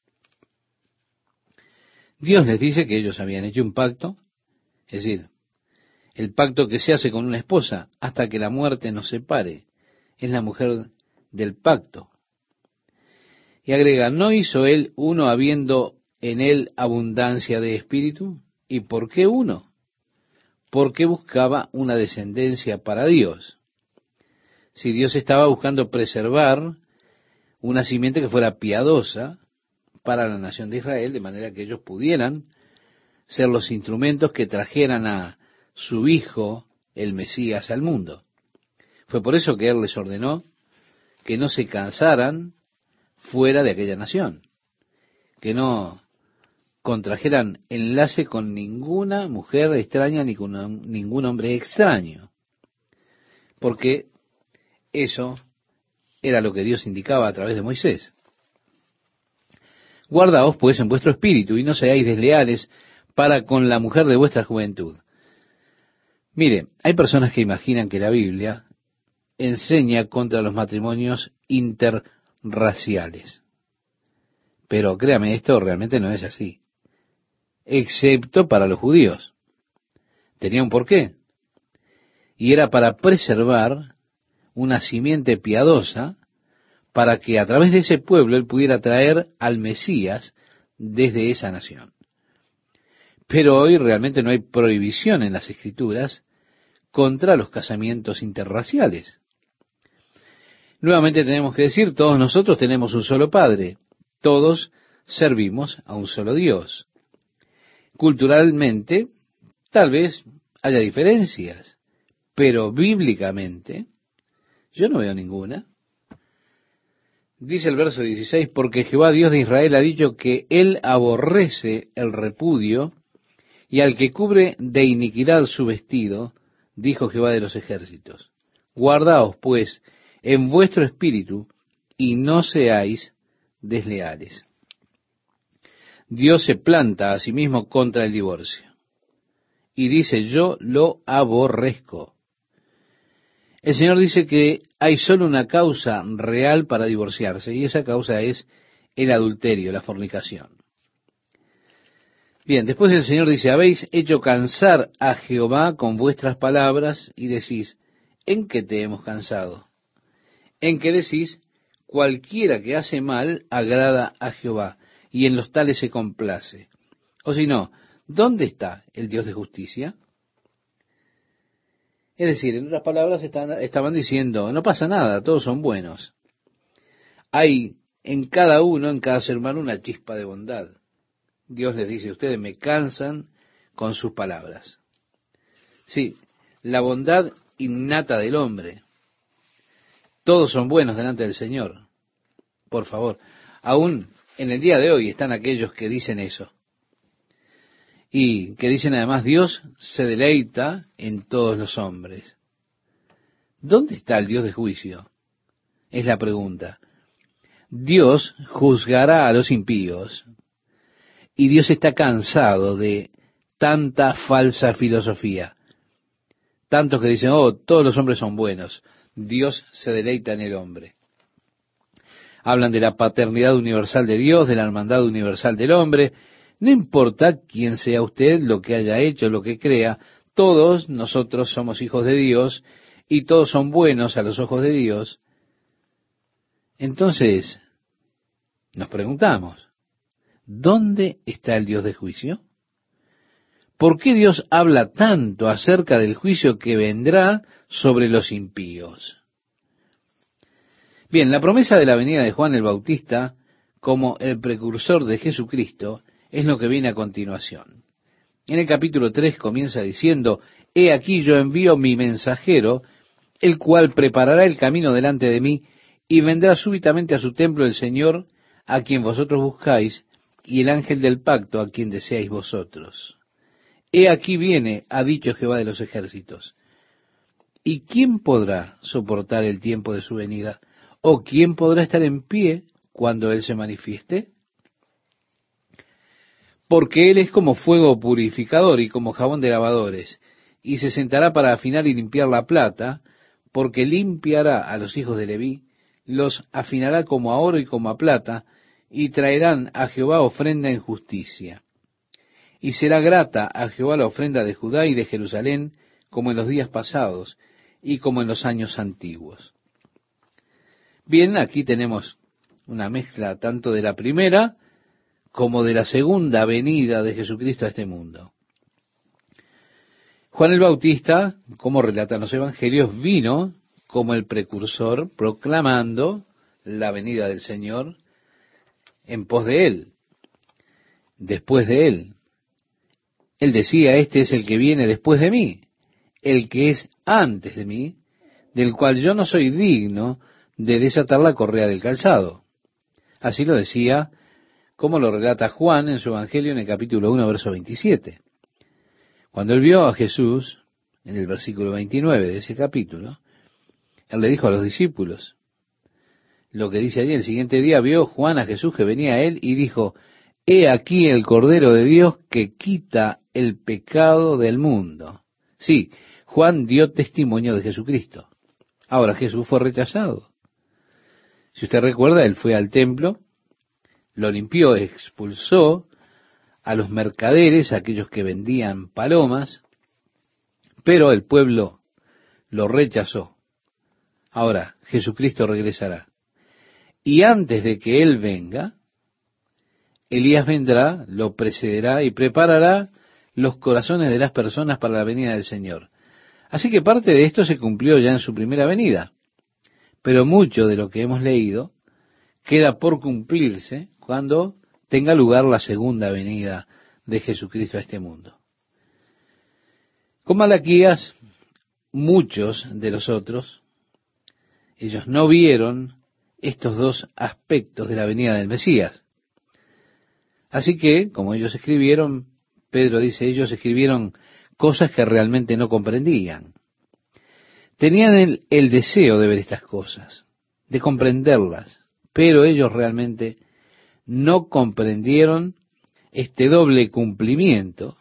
Dios les dice que ellos habían hecho un pacto, es decir, el pacto que se hace con una esposa hasta que la muerte nos separe, es la mujer del pacto. Y agrega, ¿no hizo él uno habiendo en él abundancia de espíritu? ¿Y por qué uno? Porque buscaba una descendencia para Dios. Si Dios estaba buscando preservar una simiente que fuera piadosa para la nación de Israel, de manera que ellos pudieran ser los instrumentos que trajeran a su hijo, el Mesías, al mundo. Fue por eso que Él les ordenó que no se cansaran fuera de aquella nación, que no contrajeran enlace con ninguna mujer extraña ni con ningún hombre extraño, porque eso era lo que Dios indicaba a través de Moisés. Guardaos pues en vuestro espíritu y no seáis desleales para con la mujer de vuestra juventud. Mire, hay personas que imaginan que la Biblia enseña contra los matrimonios interraciales. Pero créame, esto realmente no es así. Excepto para los judíos. Tenía un porqué. Y era para preservar una simiente piadosa para que a través de ese pueblo él pudiera traer al Mesías desde esa nación. Pero hoy realmente no hay prohibición en las escrituras contra los casamientos interraciales. Nuevamente tenemos que decir, todos nosotros tenemos un solo Padre, todos servimos a un solo Dios. Culturalmente, tal vez haya diferencias, pero bíblicamente yo no veo ninguna. Dice el verso 16, porque Jehová Dios de Israel ha dicho que él aborrece el repudio y al que cubre de iniquidad su vestido, dijo Jehová de los ejércitos. Guardaos, pues, en vuestro espíritu y no seáis desleales. Dios se planta a sí mismo contra el divorcio y dice, yo lo aborrezco. El Señor dice que hay solo una causa real para divorciarse y esa causa es el adulterio, la fornicación. Bien, después el Señor dice, habéis hecho cansar a Jehová con vuestras palabras y decís, ¿en qué te hemos cansado? En que decís, cualquiera que hace mal agrada a Jehová y en los tales se complace. O si no, ¿dónde está el Dios de justicia? Es decir, en otras palabras estaban diciendo, no pasa nada, todos son buenos. Hay en cada uno, en cada ser humano, una chispa de bondad. Dios les dice, ustedes me cansan con sus palabras. Sí, la bondad innata del hombre. Todos son buenos delante del Señor. Por favor, aún en el día de hoy están aquellos que dicen eso y que dicen además Dios se deleita en todos los hombres. ¿Dónde está el Dios de juicio? Es la pregunta. Dios juzgará a los impíos y Dios está cansado de tanta falsa filosofía. Tantos que dicen, oh, todos los hombres son buenos. Dios se deleita en el hombre. Hablan de la paternidad universal de Dios, de la hermandad universal del hombre, no importa quién sea usted, lo que haya hecho, lo que crea, todos nosotros somos hijos de Dios y todos son buenos a los ojos de Dios. Entonces, nos preguntamos, ¿dónde está el Dios de juicio? ¿Por qué Dios habla tanto acerca del juicio que vendrá sobre los impíos? Bien, la promesa de la venida de Juan el Bautista como el precursor de Jesucristo es lo que viene a continuación. En el capítulo 3 comienza diciendo, He aquí yo envío mi mensajero, el cual preparará el camino delante de mí, y vendrá súbitamente a su templo el Señor, a quien vosotros buscáis, y el ángel del pacto, a quien deseáis vosotros. He aquí viene, ha dicho Jehová de los ejércitos. ¿Y quién podrá soportar el tiempo de su venida? ¿O quién podrá estar en pie cuando Él se manifieste? porque Él es como fuego purificador y como jabón de lavadores, y se sentará para afinar y limpiar la plata, porque limpiará a los hijos de Leví, los afinará como a oro y como a plata, y traerán a Jehová ofrenda en justicia. Y será grata a Jehová la ofrenda de Judá y de Jerusalén, como en los días pasados, y como en los años antiguos. Bien, aquí tenemos una mezcla tanto de la primera como de la segunda venida de Jesucristo a este mundo. Juan el Bautista, como relatan los evangelios, vino como el precursor proclamando la venida del Señor en pos de él, después de él. Él decía, este es el que viene después de mí, el que es antes de mí, del cual yo no soy digno de desatar la correa del calzado. Así lo decía, como lo relata Juan en su Evangelio en el capítulo 1, verso 27. Cuando él vio a Jesús, en el versículo 29 de ese capítulo, él le dijo a los discípulos, lo que dice allí, el siguiente día vio Juan a Jesús que venía a él y dijo, He aquí el Cordero de Dios que quita el pecado del mundo. Sí, Juan dio testimonio de Jesucristo. Ahora Jesús fue rechazado. Si usted recuerda, él fue al templo, lo limpió, expulsó a los mercaderes, aquellos que vendían palomas, pero el pueblo lo rechazó. Ahora, Jesucristo regresará. Y antes de que Él venga, Elías vendrá, lo precederá y preparará los corazones de las personas para la venida del Señor. Así que parte de esto se cumplió ya en su primera venida. Pero mucho de lo que hemos leído queda por cumplirse cuando tenga lugar la segunda venida de Jesucristo a este mundo. Con Malaquías, muchos de los otros, ellos no vieron estos dos aspectos de la venida del Mesías. Así que, como ellos escribieron, Pedro dice, ellos escribieron cosas que realmente no comprendían. Tenían el, el, deseo de ver estas cosas, de comprenderlas, pero ellos realmente no comprendieron este doble cumplimiento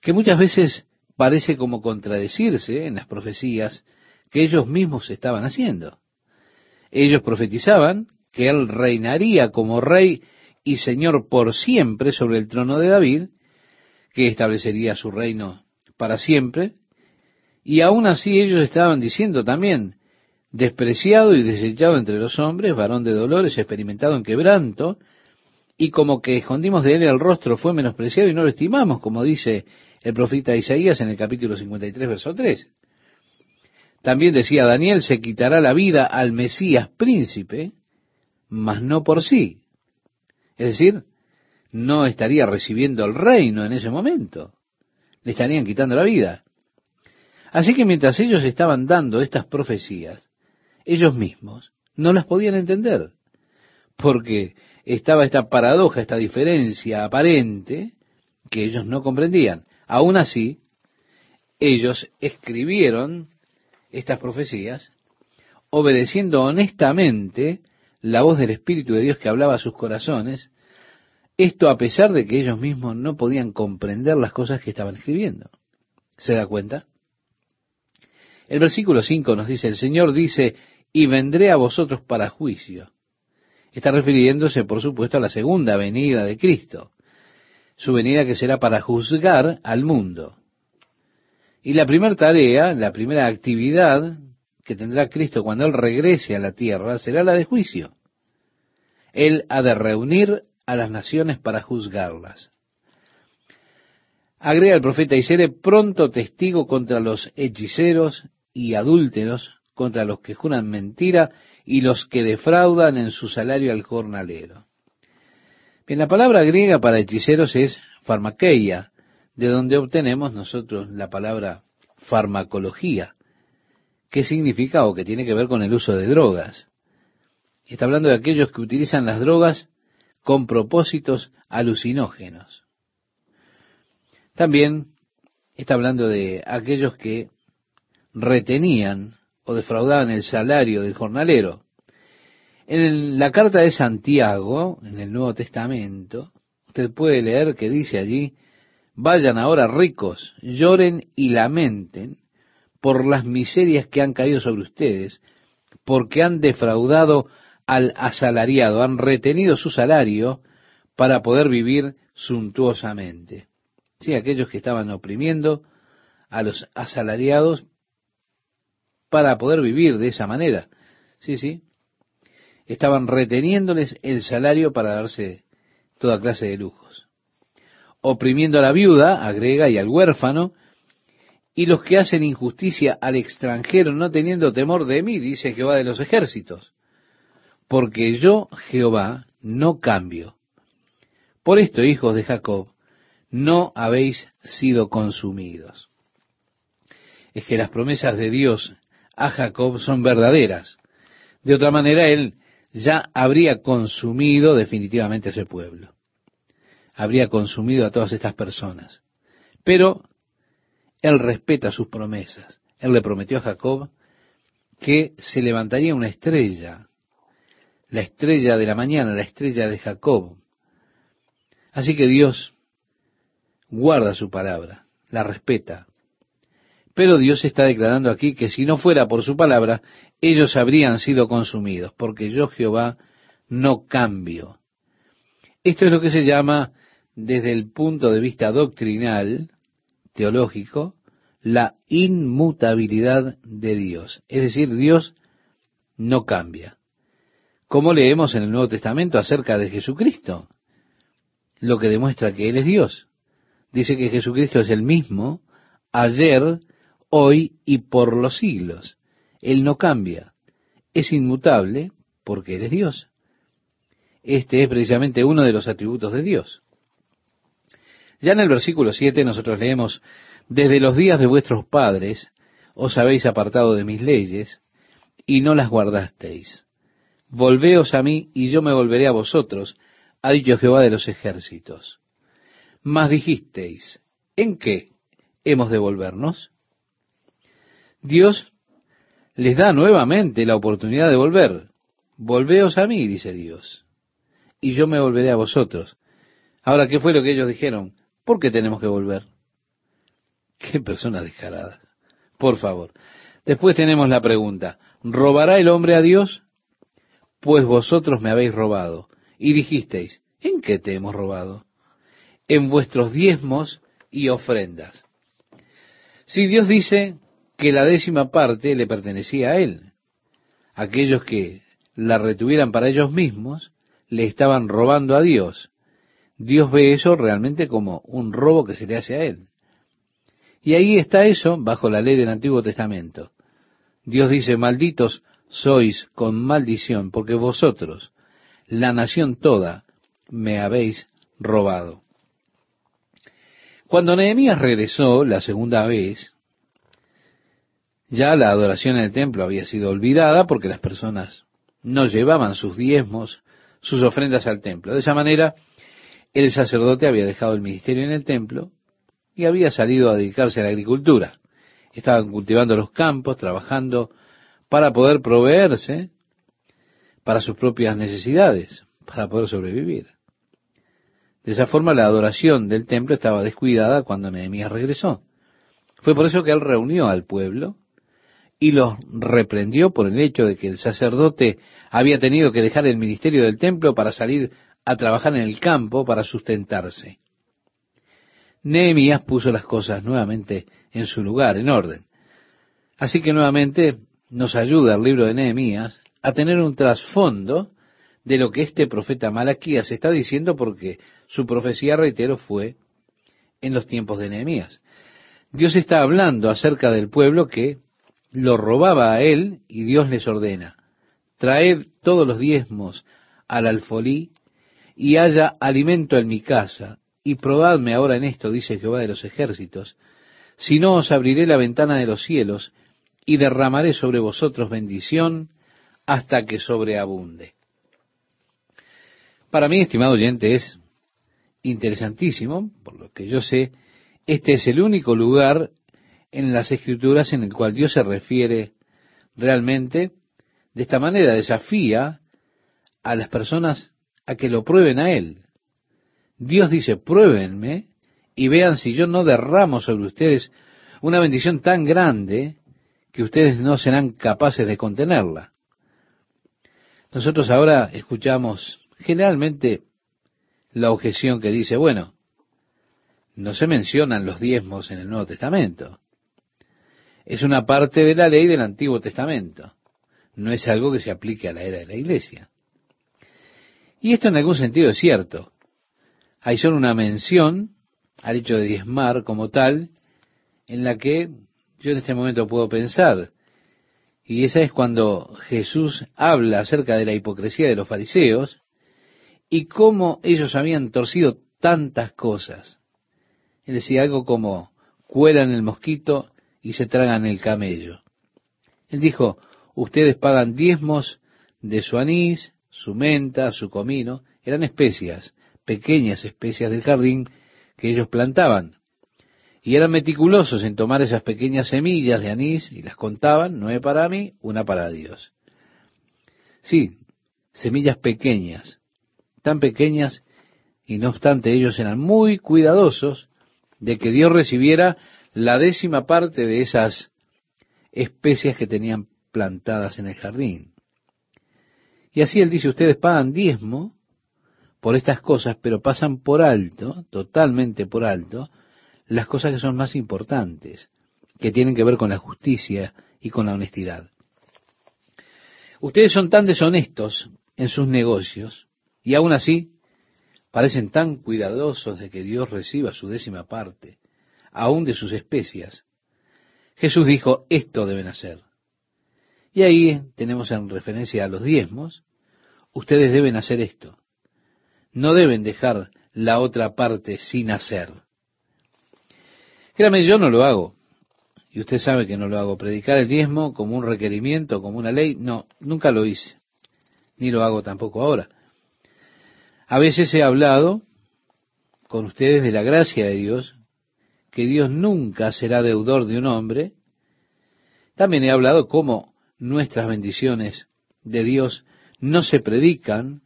que muchas veces parece como contradecirse en las profecías que ellos mismos estaban haciendo. Ellos profetizaban que él reinaría como rey y señor por siempre sobre el trono de David, que establecería su reino para siempre, y aún así ellos estaban diciendo también, despreciado y desechado entre los hombres, varón de dolores, experimentado en quebranto, y como que escondimos de él el rostro, fue menospreciado y no lo estimamos, como dice el profeta Isaías en el capítulo 53, verso 3. También decía Daniel, se quitará la vida al Mesías príncipe, mas no por sí. Es decir, no estaría recibiendo el reino en ese momento. Le estarían quitando la vida. Así que mientras ellos estaban dando estas profecías, ellos mismos no las podían entender, porque estaba esta paradoja, esta diferencia aparente que ellos no comprendían. Aún así, ellos escribieron estas profecías, obedeciendo honestamente la voz del Espíritu de Dios que hablaba a sus corazones, esto a pesar de que ellos mismos no podían comprender las cosas que estaban escribiendo. ¿Se da cuenta? El versículo 5 nos dice, el Señor dice, y vendré a vosotros para juicio. Está refiriéndose, por supuesto, a la segunda venida de Cristo, su venida que será para juzgar al mundo. Y la primera tarea, la primera actividad que tendrá Cristo cuando Él regrese a la tierra será la de juicio. Él ha de reunir a las naciones para juzgarlas. Agrega el profeta y seré pronto testigo contra los hechiceros y adúlteros, contra los que juran mentira y los que defraudan en su salario al jornalero. Bien, la palabra griega para hechiceros es farmakeia, de donde obtenemos nosotros la palabra farmacología, que significa o que tiene que ver con el uso de drogas. Está hablando de aquellos que utilizan las drogas con propósitos alucinógenos. También está hablando de aquellos que retenían o defraudaban el salario del jornalero. En la carta de Santiago, en el Nuevo Testamento, usted puede leer que dice allí, Vayan ahora ricos, lloren y lamenten por las miserias que han caído sobre ustedes, porque han defraudado al asalariado, han retenido su salario para poder vivir suntuosamente. Sí, aquellos que estaban oprimiendo a los asalariados para poder vivir de esa manera. Sí, sí. Estaban reteniéndoles el salario para darse toda clase de lujos oprimiendo a la viuda, agrega, y al huérfano, y los que hacen injusticia al extranjero no teniendo temor de mí, dice Jehová de los ejércitos. Porque yo, Jehová, no cambio. Por esto, hijos de Jacob, no habéis sido consumidos. Es que las promesas de Dios a Jacob son verdaderas. De otra manera, él ya habría consumido definitivamente ese pueblo. Habría consumido a todas estas personas. Pero él respeta sus promesas. Él le prometió a Jacob que se levantaría una estrella, la estrella de la mañana, la estrella de Jacob. Así que Dios guarda su palabra, la respeta. Pero Dios está declarando aquí que si no fuera por su palabra, ellos habrían sido consumidos, porque yo Jehová no cambio. Esto es lo que se llama, desde el punto de vista doctrinal, teológico, la inmutabilidad de Dios. Es decir, Dios no cambia. Como leemos en el Nuevo Testamento acerca de Jesucristo, lo que demuestra que Él es Dios. Dice que Jesucristo es el mismo ayer, hoy y por los siglos. Él no cambia. Es inmutable porque Él es Dios. Este es precisamente uno de los atributos de Dios. Ya en el versículo 7 nosotros leemos, desde los días de vuestros padres os habéis apartado de mis leyes y no las guardasteis. Volveos a mí y yo me volveré a vosotros, ha dicho Jehová de los ejércitos. Mas dijisteis, ¿en qué hemos de volvernos? Dios les da nuevamente la oportunidad de volver. Volveos a mí, dice Dios, y yo me volveré a vosotros. Ahora, ¿qué fue lo que ellos dijeron? ¿Por qué tenemos que volver? Qué persona descarada. Por favor. Después tenemos la pregunta, ¿robará el hombre a Dios? Pues vosotros me habéis robado. Y dijisteis, ¿en qué te hemos robado? En vuestros diezmos y ofrendas. Si Dios dice que la décima parte le pertenecía a Él, aquellos que la retuvieran para ellos mismos, le estaban robando a Dios. Dios ve eso realmente como un robo que se le hace a Él. Y ahí está eso bajo la ley del Antiguo Testamento. Dios dice, malditos sois con maldición, porque vosotros, la nación toda, me habéis robado. Cuando Nehemías regresó la segunda vez, ya la adoración en el templo había sido olvidada porque las personas no llevaban sus diezmos, sus ofrendas al templo. De esa manera, el sacerdote había dejado el ministerio en el templo y había salido a dedicarse a la agricultura. Estaban cultivando los campos, trabajando para poder proveerse para sus propias necesidades, para poder sobrevivir. De esa forma la adoración del templo estaba descuidada cuando Nehemías regresó. Fue por eso que él reunió al pueblo y los reprendió por el hecho de que el sacerdote había tenido que dejar el ministerio del templo para salir a trabajar en el campo para sustentarse. Nehemías puso las cosas nuevamente en su lugar, en orden. Así que nuevamente nos ayuda el libro de Nehemías a tener un trasfondo de lo que este profeta Malaquías está diciendo porque su profecía, reitero, fue en los tiempos de Nehemías. Dios está hablando acerca del pueblo que lo robaba a él y Dios les ordena, traed todos los diezmos al alfolí y haya alimento en mi casa y probadme ahora en esto, dice Jehová de los ejércitos, si no os abriré la ventana de los cielos y derramaré sobre vosotros bendición hasta que sobreabunde. Para mí, estimado oyente, es interesantísimo, por lo que yo sé, este es el único lugar en las escrituras en el cual Dios se refiere realmente de esta manera, desafía a las personas a que lo prueben a Él. Dios dice, pruébenme y vean si yo no derramo sobre ustedes una bendición tan grande que ustedes no serán capaces de contenerla. Nosotros ahora escuchamos generalmente la objeción que dice, bueno, no se mencionan los diezmos en el Nuevo Testamento. Es una parte de la ley del Antiguo Testamento. No es algo que se aplique a la era de la Iglesia. Y esto en algún sentido es cierto. Hay solo una mención al hecho de diezmar como tal, en la que yo en este momento puedo pensar, y esa es cuando Jesús habla acerca de la hipocresía de los fariseos y cómo ellos habían torcido tantas cosas. Él decía algo como, cuelan el mosquito y se tragan el camello. Él dijo, ustedes pagan diezmos de su anís, su menta, su comino, eran especias, pequeñas especias del jardín que ellos plantaban. Y eran meticulosos en tomar esas pequeñas semillas de anís y las contaban, nueve para mí, una para Dios. Sí, semillas pequeñas, tan pequeñas, y no obstante ellos eran muy cuidadosos de que Dios recibiera la décima parte de esas especias que tenían plantadas en el jardín. Y así él dice, ustedes pagan diezmo por estas cosas, pero pasan por alto, totalmente por alto, las cosas que son más importantes, que tienen que ver con la justicia y con la honestidad. Ustedes son tan deshonestos en sus negocios y aún así parecen tan cuidadosos de que Dios reciba su décima parte, aún de sus especias. Jesús dijo, esto deben hacer. Y ahí tenemos en referencia a los diezmos, ustedes deben hacer esto. No deben dejar la otra parte sin hacer. Créame, yo no lo hago. Y usted sabe que no lo hago. Predicar el diezmo como un requerimiento, como una ley, no, nunca lo hice. Ni lo hago tampoco ahora. A veces he hablado con ustedes de la gracia de Dios, que Dios nunca será deudor de un hombre. También he hablado cómo nuestras bendiciones de Dios no se predican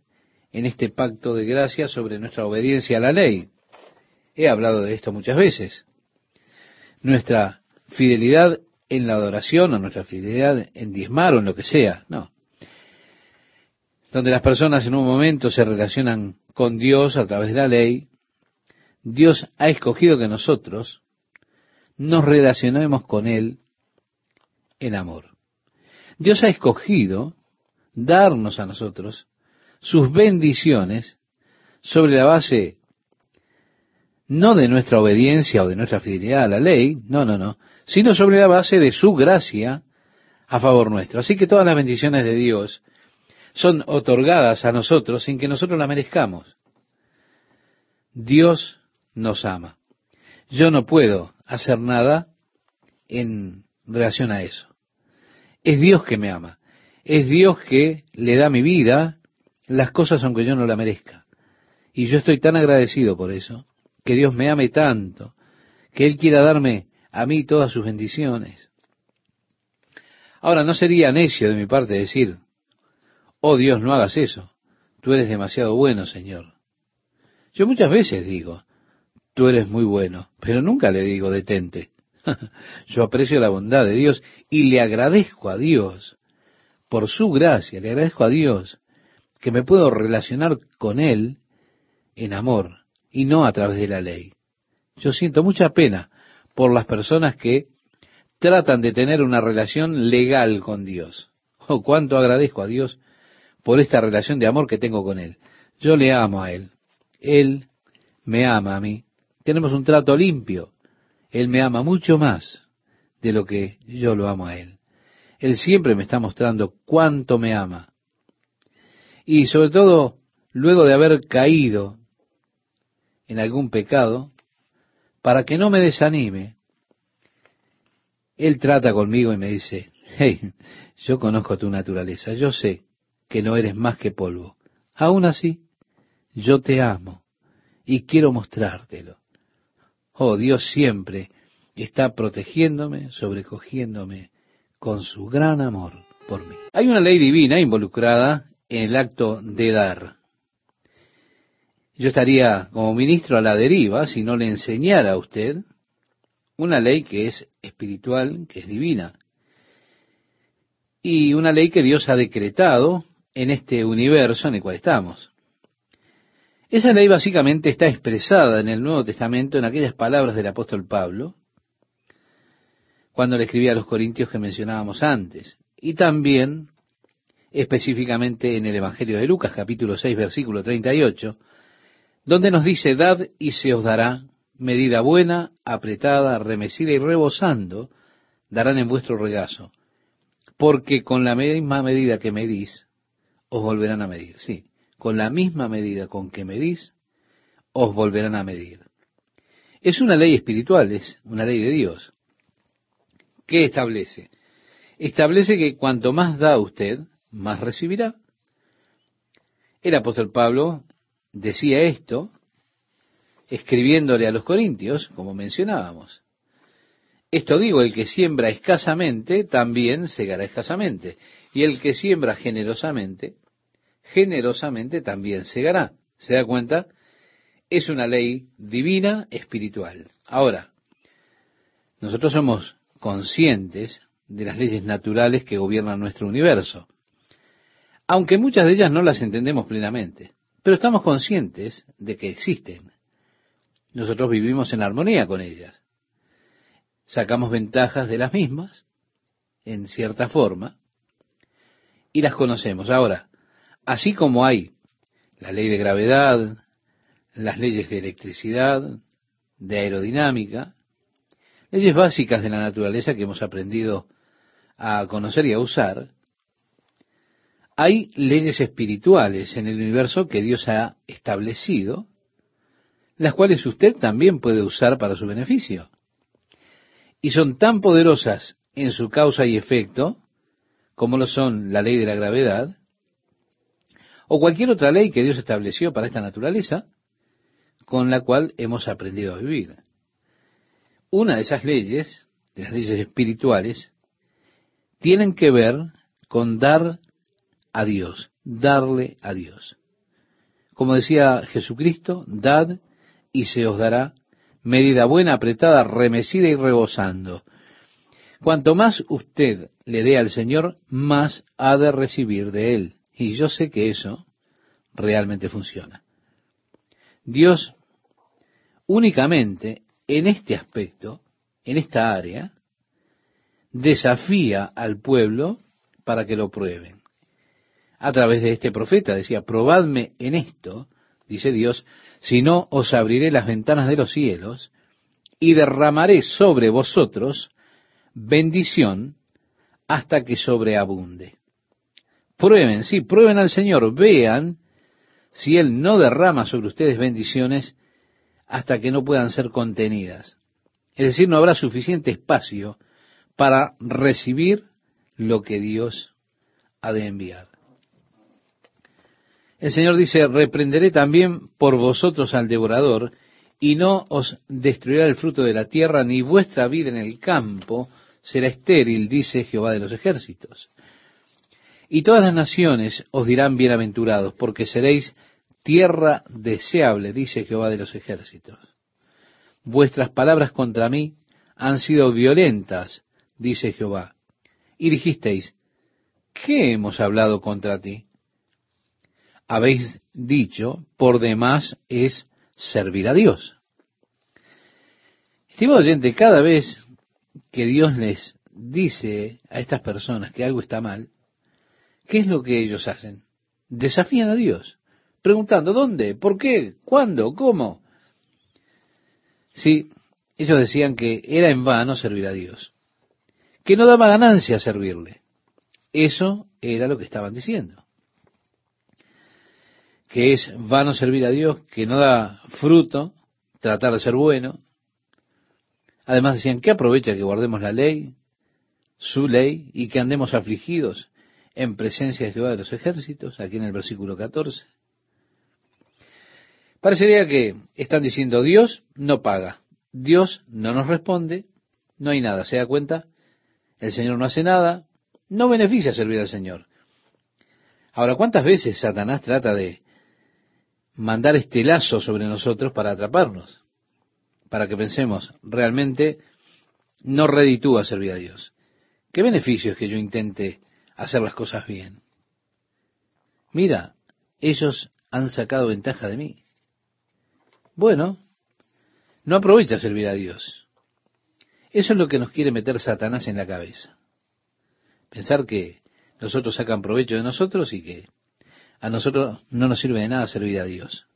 en este pacto de gracia sobre nuestra obediencia a la ley. He hablado de esto muchas veces. Nuestra fidelidad en la adoración o nuestra fidelidad en diezmar o en lo que sea, no. Donde las personas en un momento se relacionan con Dios a través de la ley, Dios ha escogido que nosotros nos relacionemos con Él en amor. Dios ha escogido darnos a nosotros sus bendiciones sobre la base no de nuestra obediencia o de nuestra fidelidad a la ley, no, no, no, sino sobre la base de su gracia a favor nuestro. Así que todas las bendiciones de Dios son otorgadas a nosotros sin que nosotros las merezcamos. Dios nos ama. Yo no puedo hacer nada en relación a eso. Es Dios que me ama. Es Dios que le da mi vida las cosas aunque yo no la merezca. Y yo estoy tan agradecido por eso, que Dios me ame tanto, que Él quiera darme a mí todas sus bendiciones. Ahora, no sería necio de mi parte decir, oh Dios, no hagas eso, tú eres demasiado bueno, Señor. Yo muchas veces digo, tú eres muy bueno, pero nunca le digo detente. Yo aprecio la bondad de Dios y le agradezco a Dios por su gracia, le agradezco a Dios que me puedo relacionar con Él en amor y no a través de la ley. Yo siento mucha pena por las personas que tratan de tener una relación legal con Dios. Oh, cuánto agradezco a Dios por esta relación de amor que tengo con Él. Yo le amo a Él. Él me ama a mí. Tenemos un trato limpio. Él me ama mucho más de lo que yo lo amo a Él. Él siempre me está mostrando cuánto me ama. Y sobre todo, luego de haber caído en algún pecado, para que no me desanime, Él trata conmigo y me dice, hey, yo conozco tu naturaleza, yo sé que no eres más que polvo. Aún así, yo te amo y quiero mostrártelo. Oh, Dios siempre está protegiéndome, sobrecogiéndome con su gran amor por mí. Hay una ley divina involucrada en el acto de dar. Yo estaría como ministro a la deriva si no le enseñara a usted una ley que es espiritual, que es divina, y una ley que Dios ha decretado en este universo en el cual estamos. Esa ley básicamente está expresada en el Nuevo Testamento en aquellas palabras del apóstol Pablo, cuando le escribía a los corintios que mencionábamos antes, y también específicamente en el Evangelio de Lucas, capítulo 6, versículo 38, donde nos dice, dad y se os dará medida buena, apretada, remecida y rebosando, darán en vuestro regazo, porque con la misma medida que medís, os volverán a medir. Sí, con la misma medida con que medís, os volverán a medir. Es una ley espiritual, es una ley de Dios. ¿Qué establece? Establece que cuanto más da usted, más recibirá. El apóstol Pablo decía esto escribiéndole a los corintios, como mencionábamos. Esto digo, el que siembra escasamente, también segará escasamente. Y el que siembra generosamente, generosamente también segará. ¿Se da cuenta? Es una ley divina, espiritual. Ahora, nosotros somos conscientes de las leyes naturales que gobiernan nuestro universo, aunque muchas de ellas no las entendemos plenamente, pero estamos conscientes de que existen. Nosotros vivimos en armonía con ellas. Sacamos ventajas de las mismas, en cierta forma, y las conocemos. Ahora, así como hay la ley de gravedad, las leyes de electricidad, de aerodinámica, leyes básicas de la naturaleza que hemos aprendido a conocer y a usar, hay leyes espirituales en el universo que Dios ha establecido las cuales usted también puede usar para su beneficio. Y son tan poderosas en su causa y efecto, como lo son la ley de la gravedad, o cualquier otra ley que Dios estableció para esta naturaleza, con la cual hemos aprendido a vivir. Una de esas leyes, de las leyes espirituales, tienen que ver con dar a Dios, darle a Dios. Como decía Jesucristo, dad y se os dará medida buena, apretada, remecida y rebosando. Cuanto más usted le dé al Señor, más ha de recibir de Él. Y yo sé que eso realmente funciona. Dios únicamente en este aspecto, en esta área, desafía al pueblo para que lo prueben. A través de este profeta decía, probadme en esto, dice Dios, si no os abriré las ventanas de los cielos y derramaré sobre vosotros bendición hasta que sobreabunde. Prueben, sí, prueben al Señor, vean si Él no derrama sobre ustedes bendiciones hasta que no puedan ser contenidas. Es decir, no habrá suficiente espacio para recibir lo que Dios ha de enviar. El Señor dice, reprenderé también por vosotros al devorador, y no os destruirá el fruto de la tierra, ni vuestra vida en el campo será estéril, dice Jehová de los ejércitos. Y todas las naciones os dirán bienaventurados, porque seréis tierra deseable, dice Jehová de los ejércitos. Vuestras palabras contra mí han sido violentas, dice Jehová. Y dijisteis, ¿qué hemos hablado contra ti? Habéis dicho, por demás es servir a Dios. Estimado oyente, cada vez que Dios les dice a estas personas que algo está mal, ¿qué es lo que ellos hacen? Desafían a Dios, preguntando, ¿dónde? ¿Por qué? ¿Cuándo? ¿Cómo? Sí, ellos decían que era en vano servir a Dios, que no daba ganancia servirle. Eso era lo que estaban diciendo que es vano servir a Dios, que no da fruto, tratar de ser bueno. Además decían, ¿qué aprovecha que guardemos la ley, su ley, y que andemos afligidos en presencia de Jehová de los ejércitos, aquí en el versículo 14? Parecería que están diciendo, Dios no paga, Dios no nos responde, no hay nada, ¿se da cuenta? El Señor no hace nada, no beneficia servir al Señor. Ahora, ¿cuántas veces Satanás trata de mandar este lazo sobre nosotros para atraparnos, para que pensemos, realmente no reditúa servir a Dios. ¿Qué beneficio es que yo intente hacer las cosas bien? Mira, ellos han sacado ventaja de mí. Bueno, no aprovecha servir a Dios. Eso es lo que nos quiere meter Satanás en la cabeza. Pensar que los otros sacan provecho de nosotros y que a nosotros no nos sirve de nada servir a Dios.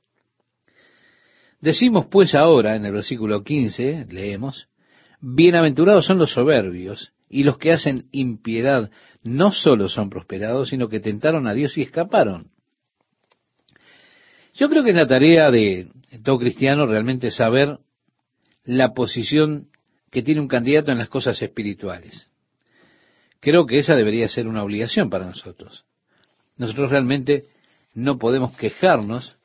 Decimos pues ahora, en el versículo 15, leemos, Bienaventurados son los soberbios, Y los que hacen impiedad no solo son prosperados, sino que tentaron a Dios y escaparon. Yo creo que es la tarea de todo cristiano realmente saber la posición que tiene un candidato en las cosas espirituales. Creo que esa debería ser una obligación para nosotros. Nosotros realmente no podemos quejarnos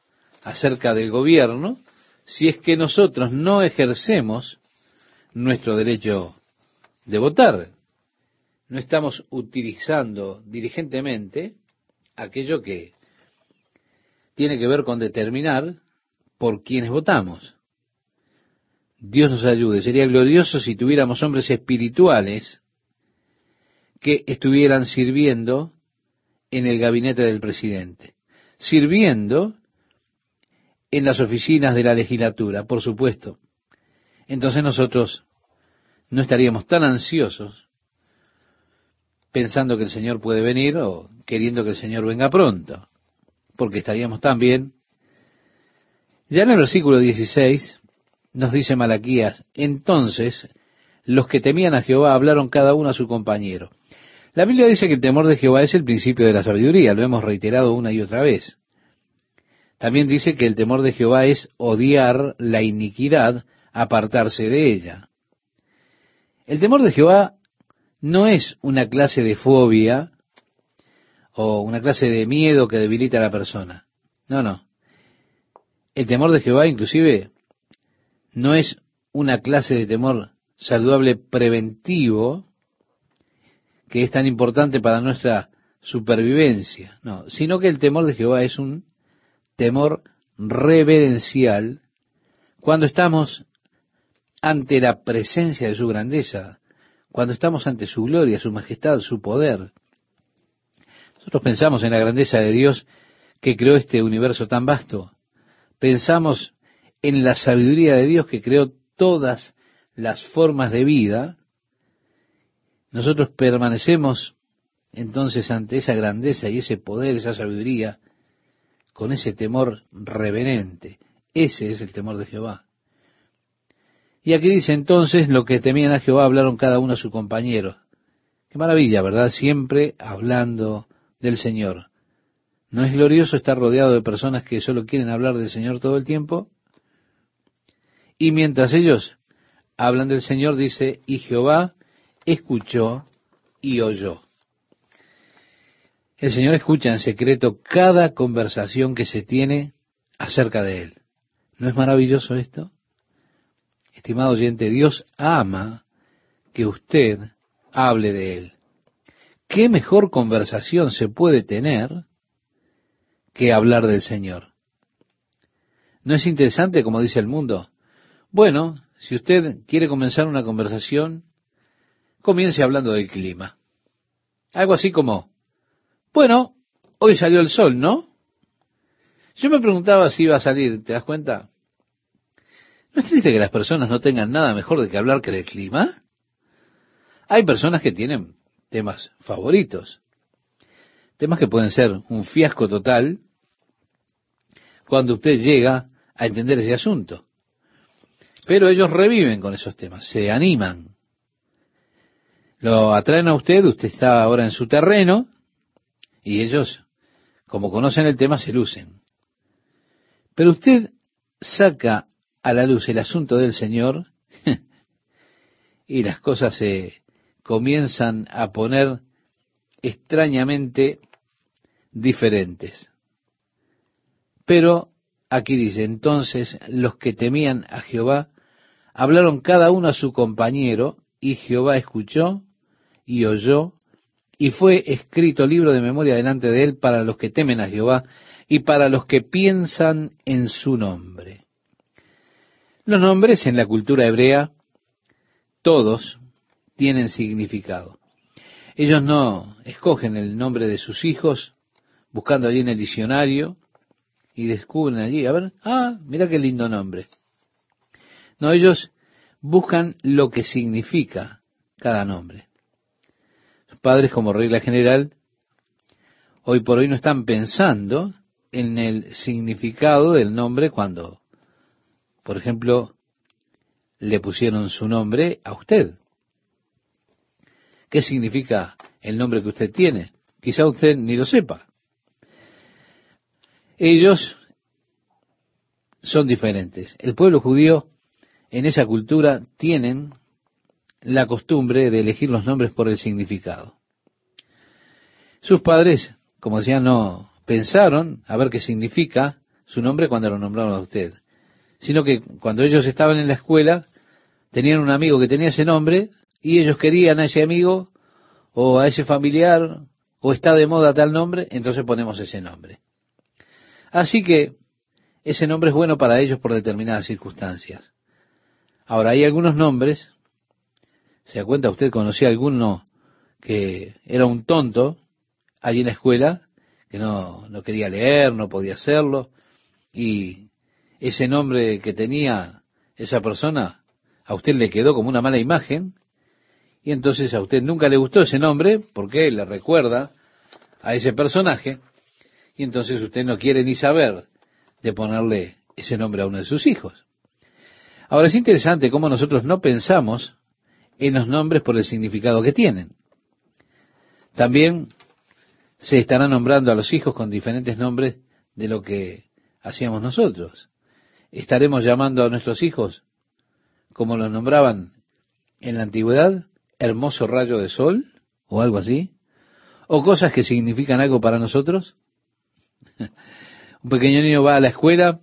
acerca del gobierno si es que nosotros no ejercemos nuestro derecho de votar. No estamos utilizando diligentemente aquello que tiene que ver con determinar por quienes votamos. Dios nos ayude. Sería glorioso si tuviéramos hombres espirituales que estuvieran sirviendo en el gabinete del presidente, sirviendo en las oficinas de la legislatura, por supuesto. Entonces nosotros no estaríamos tan ansiosos pensando que el Señor puede venir o queriendo que el Señor venga pronto, porque estaríamos también. Ya en el versículo 16 nos dice Malaquías, entonces los que temían a Jehová hablaron cada uno a su compañero. La Biblia dice que el temor de Jehová es el principio de la sabiduría, lo hemos reiterado una y otra vez. También dice que el temor de Jehová es odiar la iniquidad, apartarse de ella. El temor de Jehová no es una clase de fobia o una clase de miedo que debilita a la persona. No, no. El temor de Jehová inclusive no es una clase de temor saludable preventivo que es tan importante para nuestra supervivencia, no, sino que el temor de Jehová es un temor reverencial cuando estamos ante la presencia de su grandeza, cuando estamos ante su gloria, su majestad, su poder. Nosotros pensamos en la grandeza de Dios que creó este universo tan vasto. Pensamos en la sabiduría de Dios que creó todas las formas de vida. Nosotros permanecemos entonces ante esa grandeza y ese poder, esa sabiduría, con ese temor reverente. Ese es el temor de Jehová. Y aquí dice entonces, lo que temían a Jehová hablaron cada uno a su compañero. Qué maravilla, ¿verdad? Siempre hablando del Señor. ¿No es glorioso estar rodeado de personas que solo quieren hablar del Señor todo el tiempo? Y mientras ellos hablan del Señor, dice, y Jehová escuchó y oyó. El Señor escucha en secreto cada conversación que se tiene acerca de Él. ¿No es maravilloso esto? Estimado oyente, Dios ama que usted hable de Él. ¿Qué mejor conversación se puede tener que hablar del Señor? ¿No es interesante como dice el mundo? Bueno, si usted quiere comenzar una conversación, comience hablando del clima. Algo así como, bueno, hoy salió el sol, ¿no? Yo me preguntaba si iba a salir, ¿te das cuenta? ¿No es triste que las personas no tengan nada mejor de que hablar que del clima? Hay personas que tienen temas favoritos, temas que pueden ser un fiasco total cuando usted llega a entender ese asunto. Pero ellos reviven con esos temas, se animan. Lo atraen a usted, usted está ahora en su terreno, y ellos, como conocen el tema, se lucen. Pero usted saca a la luz el asunto del Señor y las cosas se comienzan a poner extrañamente diferentes. Pero aquí dice, entonces los que temían a Jehová hablaron cada uno a su compañero, y Jehová escuchó y oyó, y fue escrito libro de memoria delante de él para los que temen a Jehová y para los que piensan en su nombre. Los nombres en la cultura hebrea, todos tienen significado. Ellos no escogen el nombre de sus hijos buscando allí en el diccionario y descubren allí, a ver, ah, mira qué lindo nombre. No, ellos buscan lo que significa cada nombre. Padres, como regla general, hoy por hoy no están pensando en el significado del nombre cuando, por ejemplo, le pusieron su nombre a usted. qué significa el nombre que usted tiene. Quizá usted ni lo sepa. Ellos son diferentes. El pueblo judío en esa cultura tienen la costumbre de elegir los nombres por el significado. Sus padres, como decía, no pensaron a ver qué significa su nombre cuando lo nombraron a usted, sino que cuando ellos estaban en la escuela, tenían un amigo que tenía ese nombre y ellos querían a ese amigo o a ese familiar o está de moda tal nombre, entonces ponemos ese nombre. Así que ese nombre es bueno para ellos por determinadas circunstancias. Ahora, hay algunos nombres, ¿se da cuenta? Usted conocía a alguno que era un tonto allí en la escuela, que no, no quería leer, no podía hacerlo, y ese nombre que tenía esa persona a usted le quedó como una mala imagen, y entonces a usted nunca le gustó ese nombre porque le recuerda a ese personaje, y entonces usted no quiere ni saber de ponerle ese nombre a uno de sus hijos. Ahora es interesante cómo nosotros no pensamos en los nombres por el significado que tienen. También se estará nombrando a los hijos con diferentes nombres de lo que hacíamos nosotros. Estaremos llamando a nuestros hijos como los nombraban en la antigüedad, hermoso rayo de sol o algo así, o cosas que significan algo para nosotros. Un pequeño niño va a la escuela,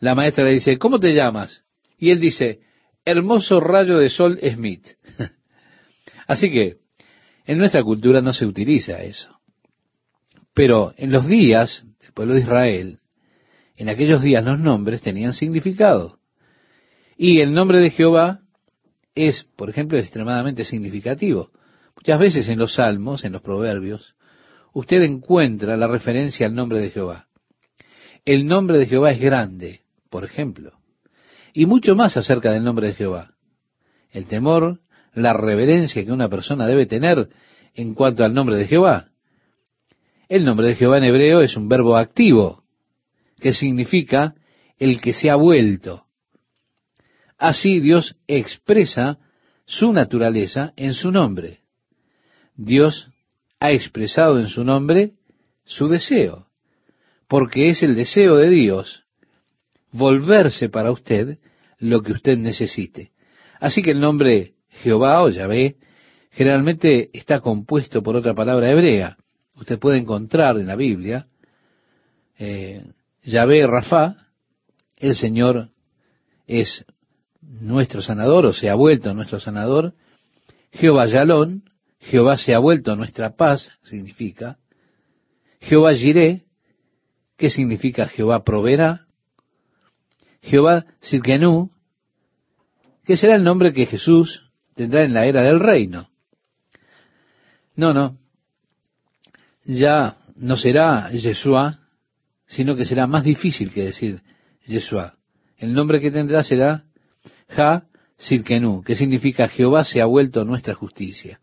la maestra le dice, ¿cómo te llamas? Y él dice, hermoso rayo de sol Smith. Así que en nuestra cultura no se utiliza eso. Pero en los días del pueblo de Israel, en aquellos días los nombres tenían significado. Y el nombre de Jehová es, por ejemplo, extremadamente significativo. Muchas veces en los salmos, en los proverbios, usted encuentra la referencia al nombre de Jehová. El nombre de Jehová es grande, por ejemplo. Y mucho más acerca del nombre de Jehová. El temor, la reverencia que una persona debe tener en cuanto al nombre de Jehová. El nombre de Jehová en hebreo es un verbo activo, que significa el que se ha vuelto. Así Dios expresa su naturaleza en su nombre. Dios ha expresado en su nombre su deseo porque es el deseo de Dios volverse para usted lo que usted necesite. Así que el nombre Jehová o Yahvé generalmente está compuesto por otra palabra hebrea. Usted puede encontrar en la Biblia eh, Yahvé Rafa, el Señor es nuestro sanador o se ha vuelto nuestro sanador. Jehová Yalón, Jehová se ha vuelto nuestra paz, significa. Jehová Jireh, ¿Qué significa Jehová proveerá? Jehová Sidkenu, que será el nombre que Jesús tendrá en la era del reino. No, no. Ya no será Yeshua, sino que será más difícil que decir Yeshua. El nombre que tendrá será Ja Sidkenu, que significa Jehová se ha vuelto nuestra justicia.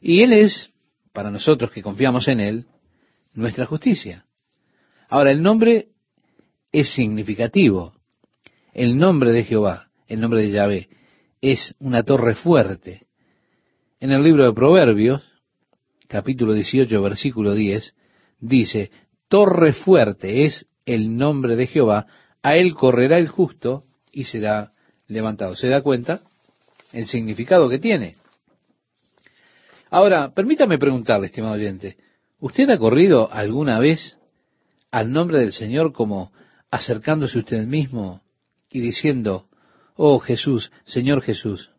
Y Él es, para nosotros que confiamos en Él, nuestra justicia. Ahora, el nombre es significativo. El nombre de Jehová, el nombre de Yahvé, es una torre fuerte. En el libro de Proverbios, capítulo 18, versículo 10, dice, torre fuerte es el nombre de Jehová, a él correrá el justo y será levantado. ¿Se da cuenta? El significado que tiene. Ahora, permítame preguntarle, estimado oyente, ¿usted ha corrido alguna vez al nombre del Señor como acercándose usted mismo y diciendo, oh Jesús, Señor Jesús,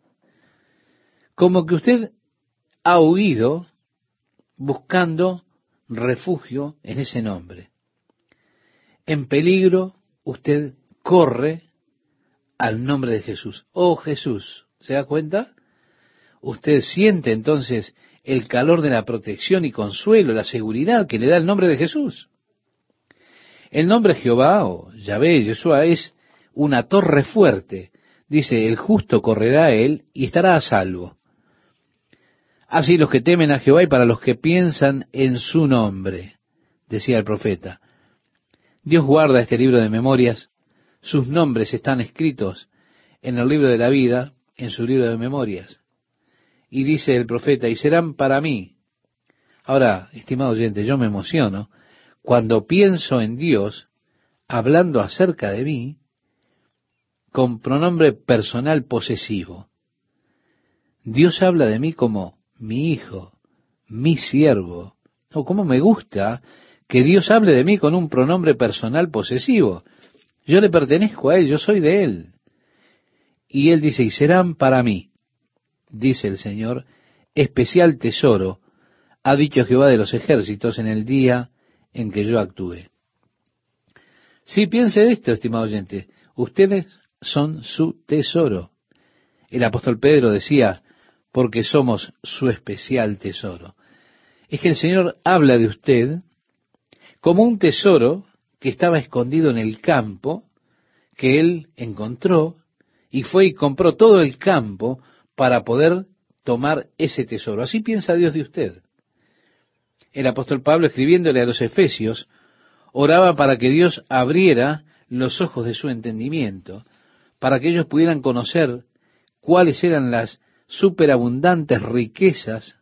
como que usted ha huido buscando refugio en ese nombre. En peligro usted corre al nombre de Jesús. Oh Jesús, ¿se da cuenta? Usted siente entonces el calor de la protección y consuelo, la seguridad que le da el nombre de Jesús. El nombre Jehová o Yahvé, Yeshua, es una torre fuerte. Dice, el justo correrá a él y estará a salvo. Así los que temen a Jehová y para los que piensan en su nombre, decía el profeta. Dios guarda este libro de memorias, sus nombres están escritos en el libro de la vida, en su libro de memorias. Y dice el profeta, y serán para mí. Ahora, estimado oyente, yo me emociono cuando pienso en Dios hablando acerca de mí con pronombre personal posesivo. Dios habla de mí como mi hijo, mi siervo. O como me gusta que Dios hable de mí con un pronombre personal posesivo. Yo le pertenezco a Él, yo soy de Él. Y Él dice, y serán para mí, dice el Señor, especial tesoro, ha dicho Jehová de los ejércitos en el día en que yo actúe. Sí, piense esto, estimado oyente, ustedes son su tesoro. El apóstol Pedro decía, porque somos su especial tesoro. Es que el Señor habla de usted como un tesoro que estaba escondido en el campo, que Él encontró y fue y compró todo el campo para poder tomar ese tesoro. Así piensa Dios de usted. El apóstol Pablo, escribiéndole a los Efesios, oraba para que Dios abriera los ojos de su entendimiento, para que ellos pudieran conocer cuáles eran las superabundantes riquezas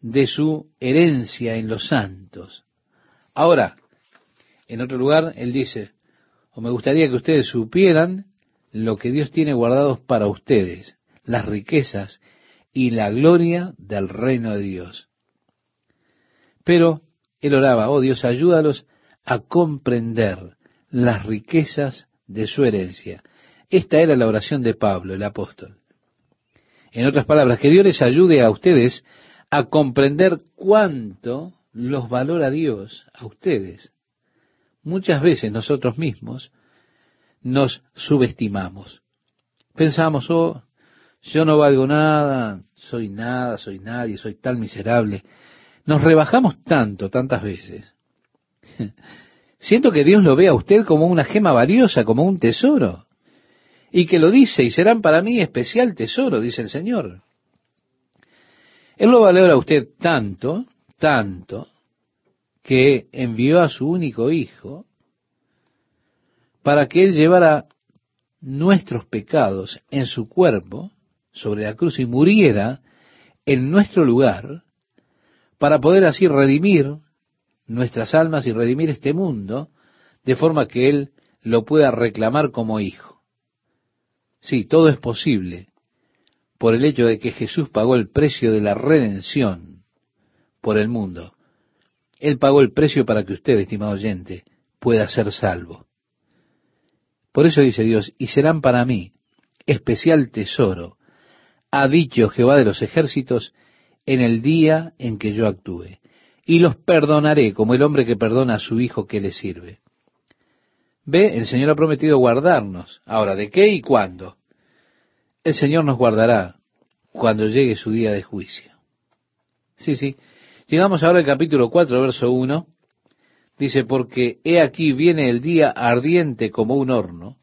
de su herencia en los santos. Ahora, en otro lugar, él dice, o me gustaría que ustedes supieran lo que Dios tiene guardados para ustedes, las riquezas y la gloria del reino de Dios. Pero él oraba, oh Dios, ayúdalos a comprender las riquezas de su herencia. Esta era la oración de Pablo, el apóstol. En otras palabras, que Dios les ayude a ustedes a comprender cuánto los valora Dios a ustedes. Muchas veces nosotros mismos nos subestimamos. Pensamos, oh, yo no valgo nada, soy nada, soy nadie, soy tan miserable. Nos rebajamos tanto, tantas veces. Siento que Dios lo ve a usted como una gema valiosa, como un tesoro y que lo dice, y serán para mí especial tesoro, dice el Señor. Él lo valora a usted tanto, tanto, que envió a su único hijo para que él llevara nuestros pecados en su cuerpo sobre la cruz y muriera en nuestro lugar para poder así redimir nuestras almas y redimir este mundo de forma que él lo pueda reclamar como hijo. Sí, todo es posible por el hecho de que Jesús pagó el precio de la redención por el mundo. Él pagó el precio para que usted, estimado oyente, pueda ser salvo. Por eso dice Dios, y serán para mí especial tesoro, ha dicho Jehová de los ejércitos, en el día en que yo actúe, y los perdonaré como el hombre que perdona a su hijo que le sirve. Ve, el Señor ha prometido guardarnos. Ahora, ¿de qué y cuándo? El Señor nos guardará cuando llegue su día de juicio. Sí, sí. Llegamos ahora al capítulo 4, verso 1. Dice, porque he aquí viene el día ardiente como un horno,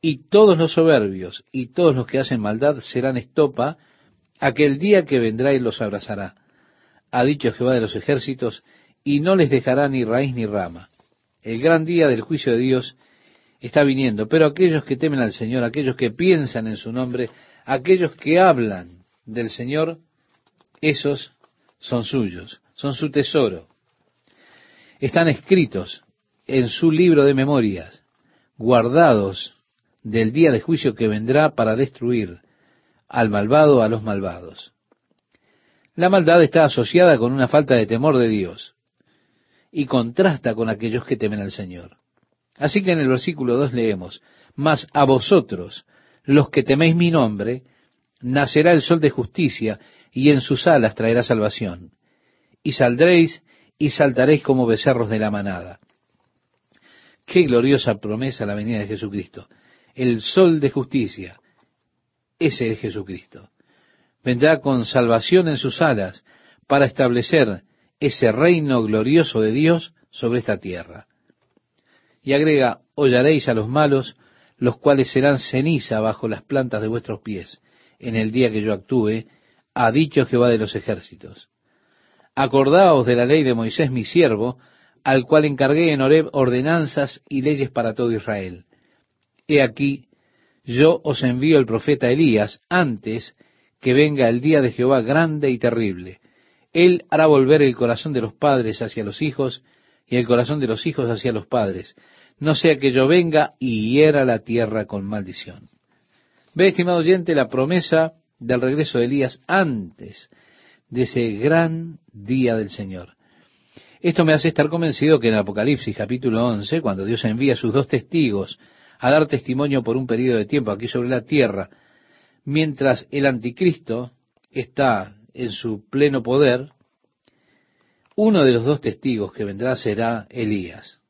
y todos los soberbios y todos los que hacen maldad serán estopa, aquel día que vendrá y los abrazará. Ha dicho Jehová de los ejércitos, y no les dejará ni raíz ni rama el gran día del juicio de Dios está viniendo, pero aquellos que temen al Señor, aquellos que piensan en su nombre, aquellos que hablan del Señor, esos son suyos, son su tesoro. Están escritos en su libro de memorias, guardados del día de juicio que vendrá para destruir al malvado a los malvados. La maldad está asociada con una falta de temor de Dios y contrasta con aquellos que temen al Señor. Así que en el versículo 2 leemos, Mas a vosotros, los que teméis mi nombre, nacerá el sol de justicia, y en sus alas traerá salvación. Y saldréis y saltaréis como becerros de la manada. Qué gloriosa promesa la venida de Jesucristo. El sol de justicia. Ese es Jesucristo. Vendrá con salvación en sus alas para establecer ese reino glorioso de Dios sobre esta tierra. Y agrega, hollaréis a los malos, los cuales serán ceniza bajo las plantas de vuestros pies, en el día que yo actúe, ha dicho Jehová de los ejércitos. Acordaos de la ley de Moisés mi siervo, al cual encargué en Horeb ordenanzas y leyes para todo Israel. He aquí, yo os envío el profeta Elías antes que venga el día de Jehová grande y terrible. Él hará volver el corazón de los padres hacia los hijos y el corazón de los hijos hacia los padres, no sea que yo venga y hiera la tierra con maldición. Ve, estimado oyente, la promesa del regreso de Elías antes de ese gran día del Señor. Esto me hace estar convencido que en Apocalipsis capítulo 11, cuando Dios envía a sus dos testigos a dar testimonio por un periodo de tiempo aquí sobre la tierra, mientras el anticristo está en su pleno poder, uno de los dos testigos que vendrá será Elías.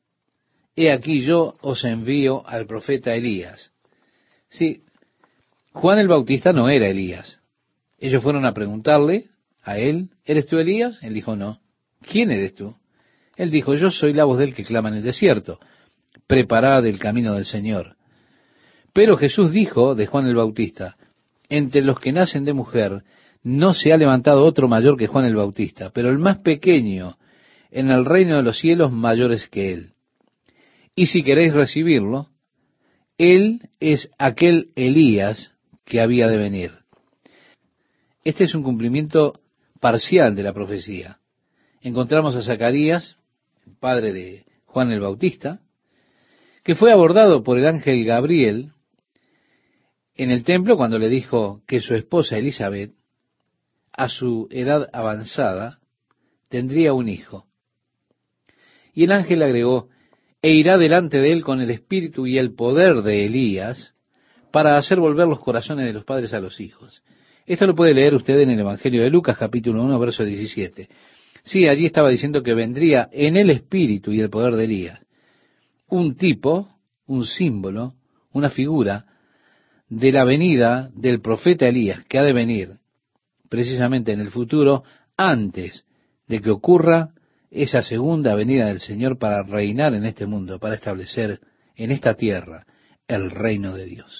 He aquí yo os envío al profeta Elías. Sí, Juan el Bautista no era Elías. Ellos fueron a preguntarle a él, ¿eres tú Elías? Él dijo, no. ¿Quién eres tú? Él dijo, yo soy la voz del que clama en el desierto. Preparad el camino del Señor. Pero Jesús dijo de Juan el Bautista, entre los que nacen de mujer no se ha levantado otro mayor que Juan el Bautista, pero el más pequeño en el reino de los cielos mayor es que él. Y si queréis recibirlo, él es aquel Elías que había de venir. Este es un cumplimiento parcial de la profecía. Encontramos a Zacarías, padre de Juan el Bautista, que fue abordado por el ángel Gabriel en el templo cuando le dijo que su esposa Elizabeth, a su edad avanzada, tendría un hijo. Y el ángel agregó, e irá delante de él con el espíritu y el poder de Elías para hacer volver los corazones de los padres a los hijos. Esto lo puede leer usted en el Evangelio de Lucas capítulo 1, verso 17. Sí, allí estaba diciendo que vendría en el espíritu y el poder de Elías. Un tipo, un símbolo, una figura de la venida del profeta Elías, que ha de venir precisamente en el futuro, antes de que ocurra esa segunda venida del Señor para reinar en este mundo, para establecer en esta tierra el reino de Dios.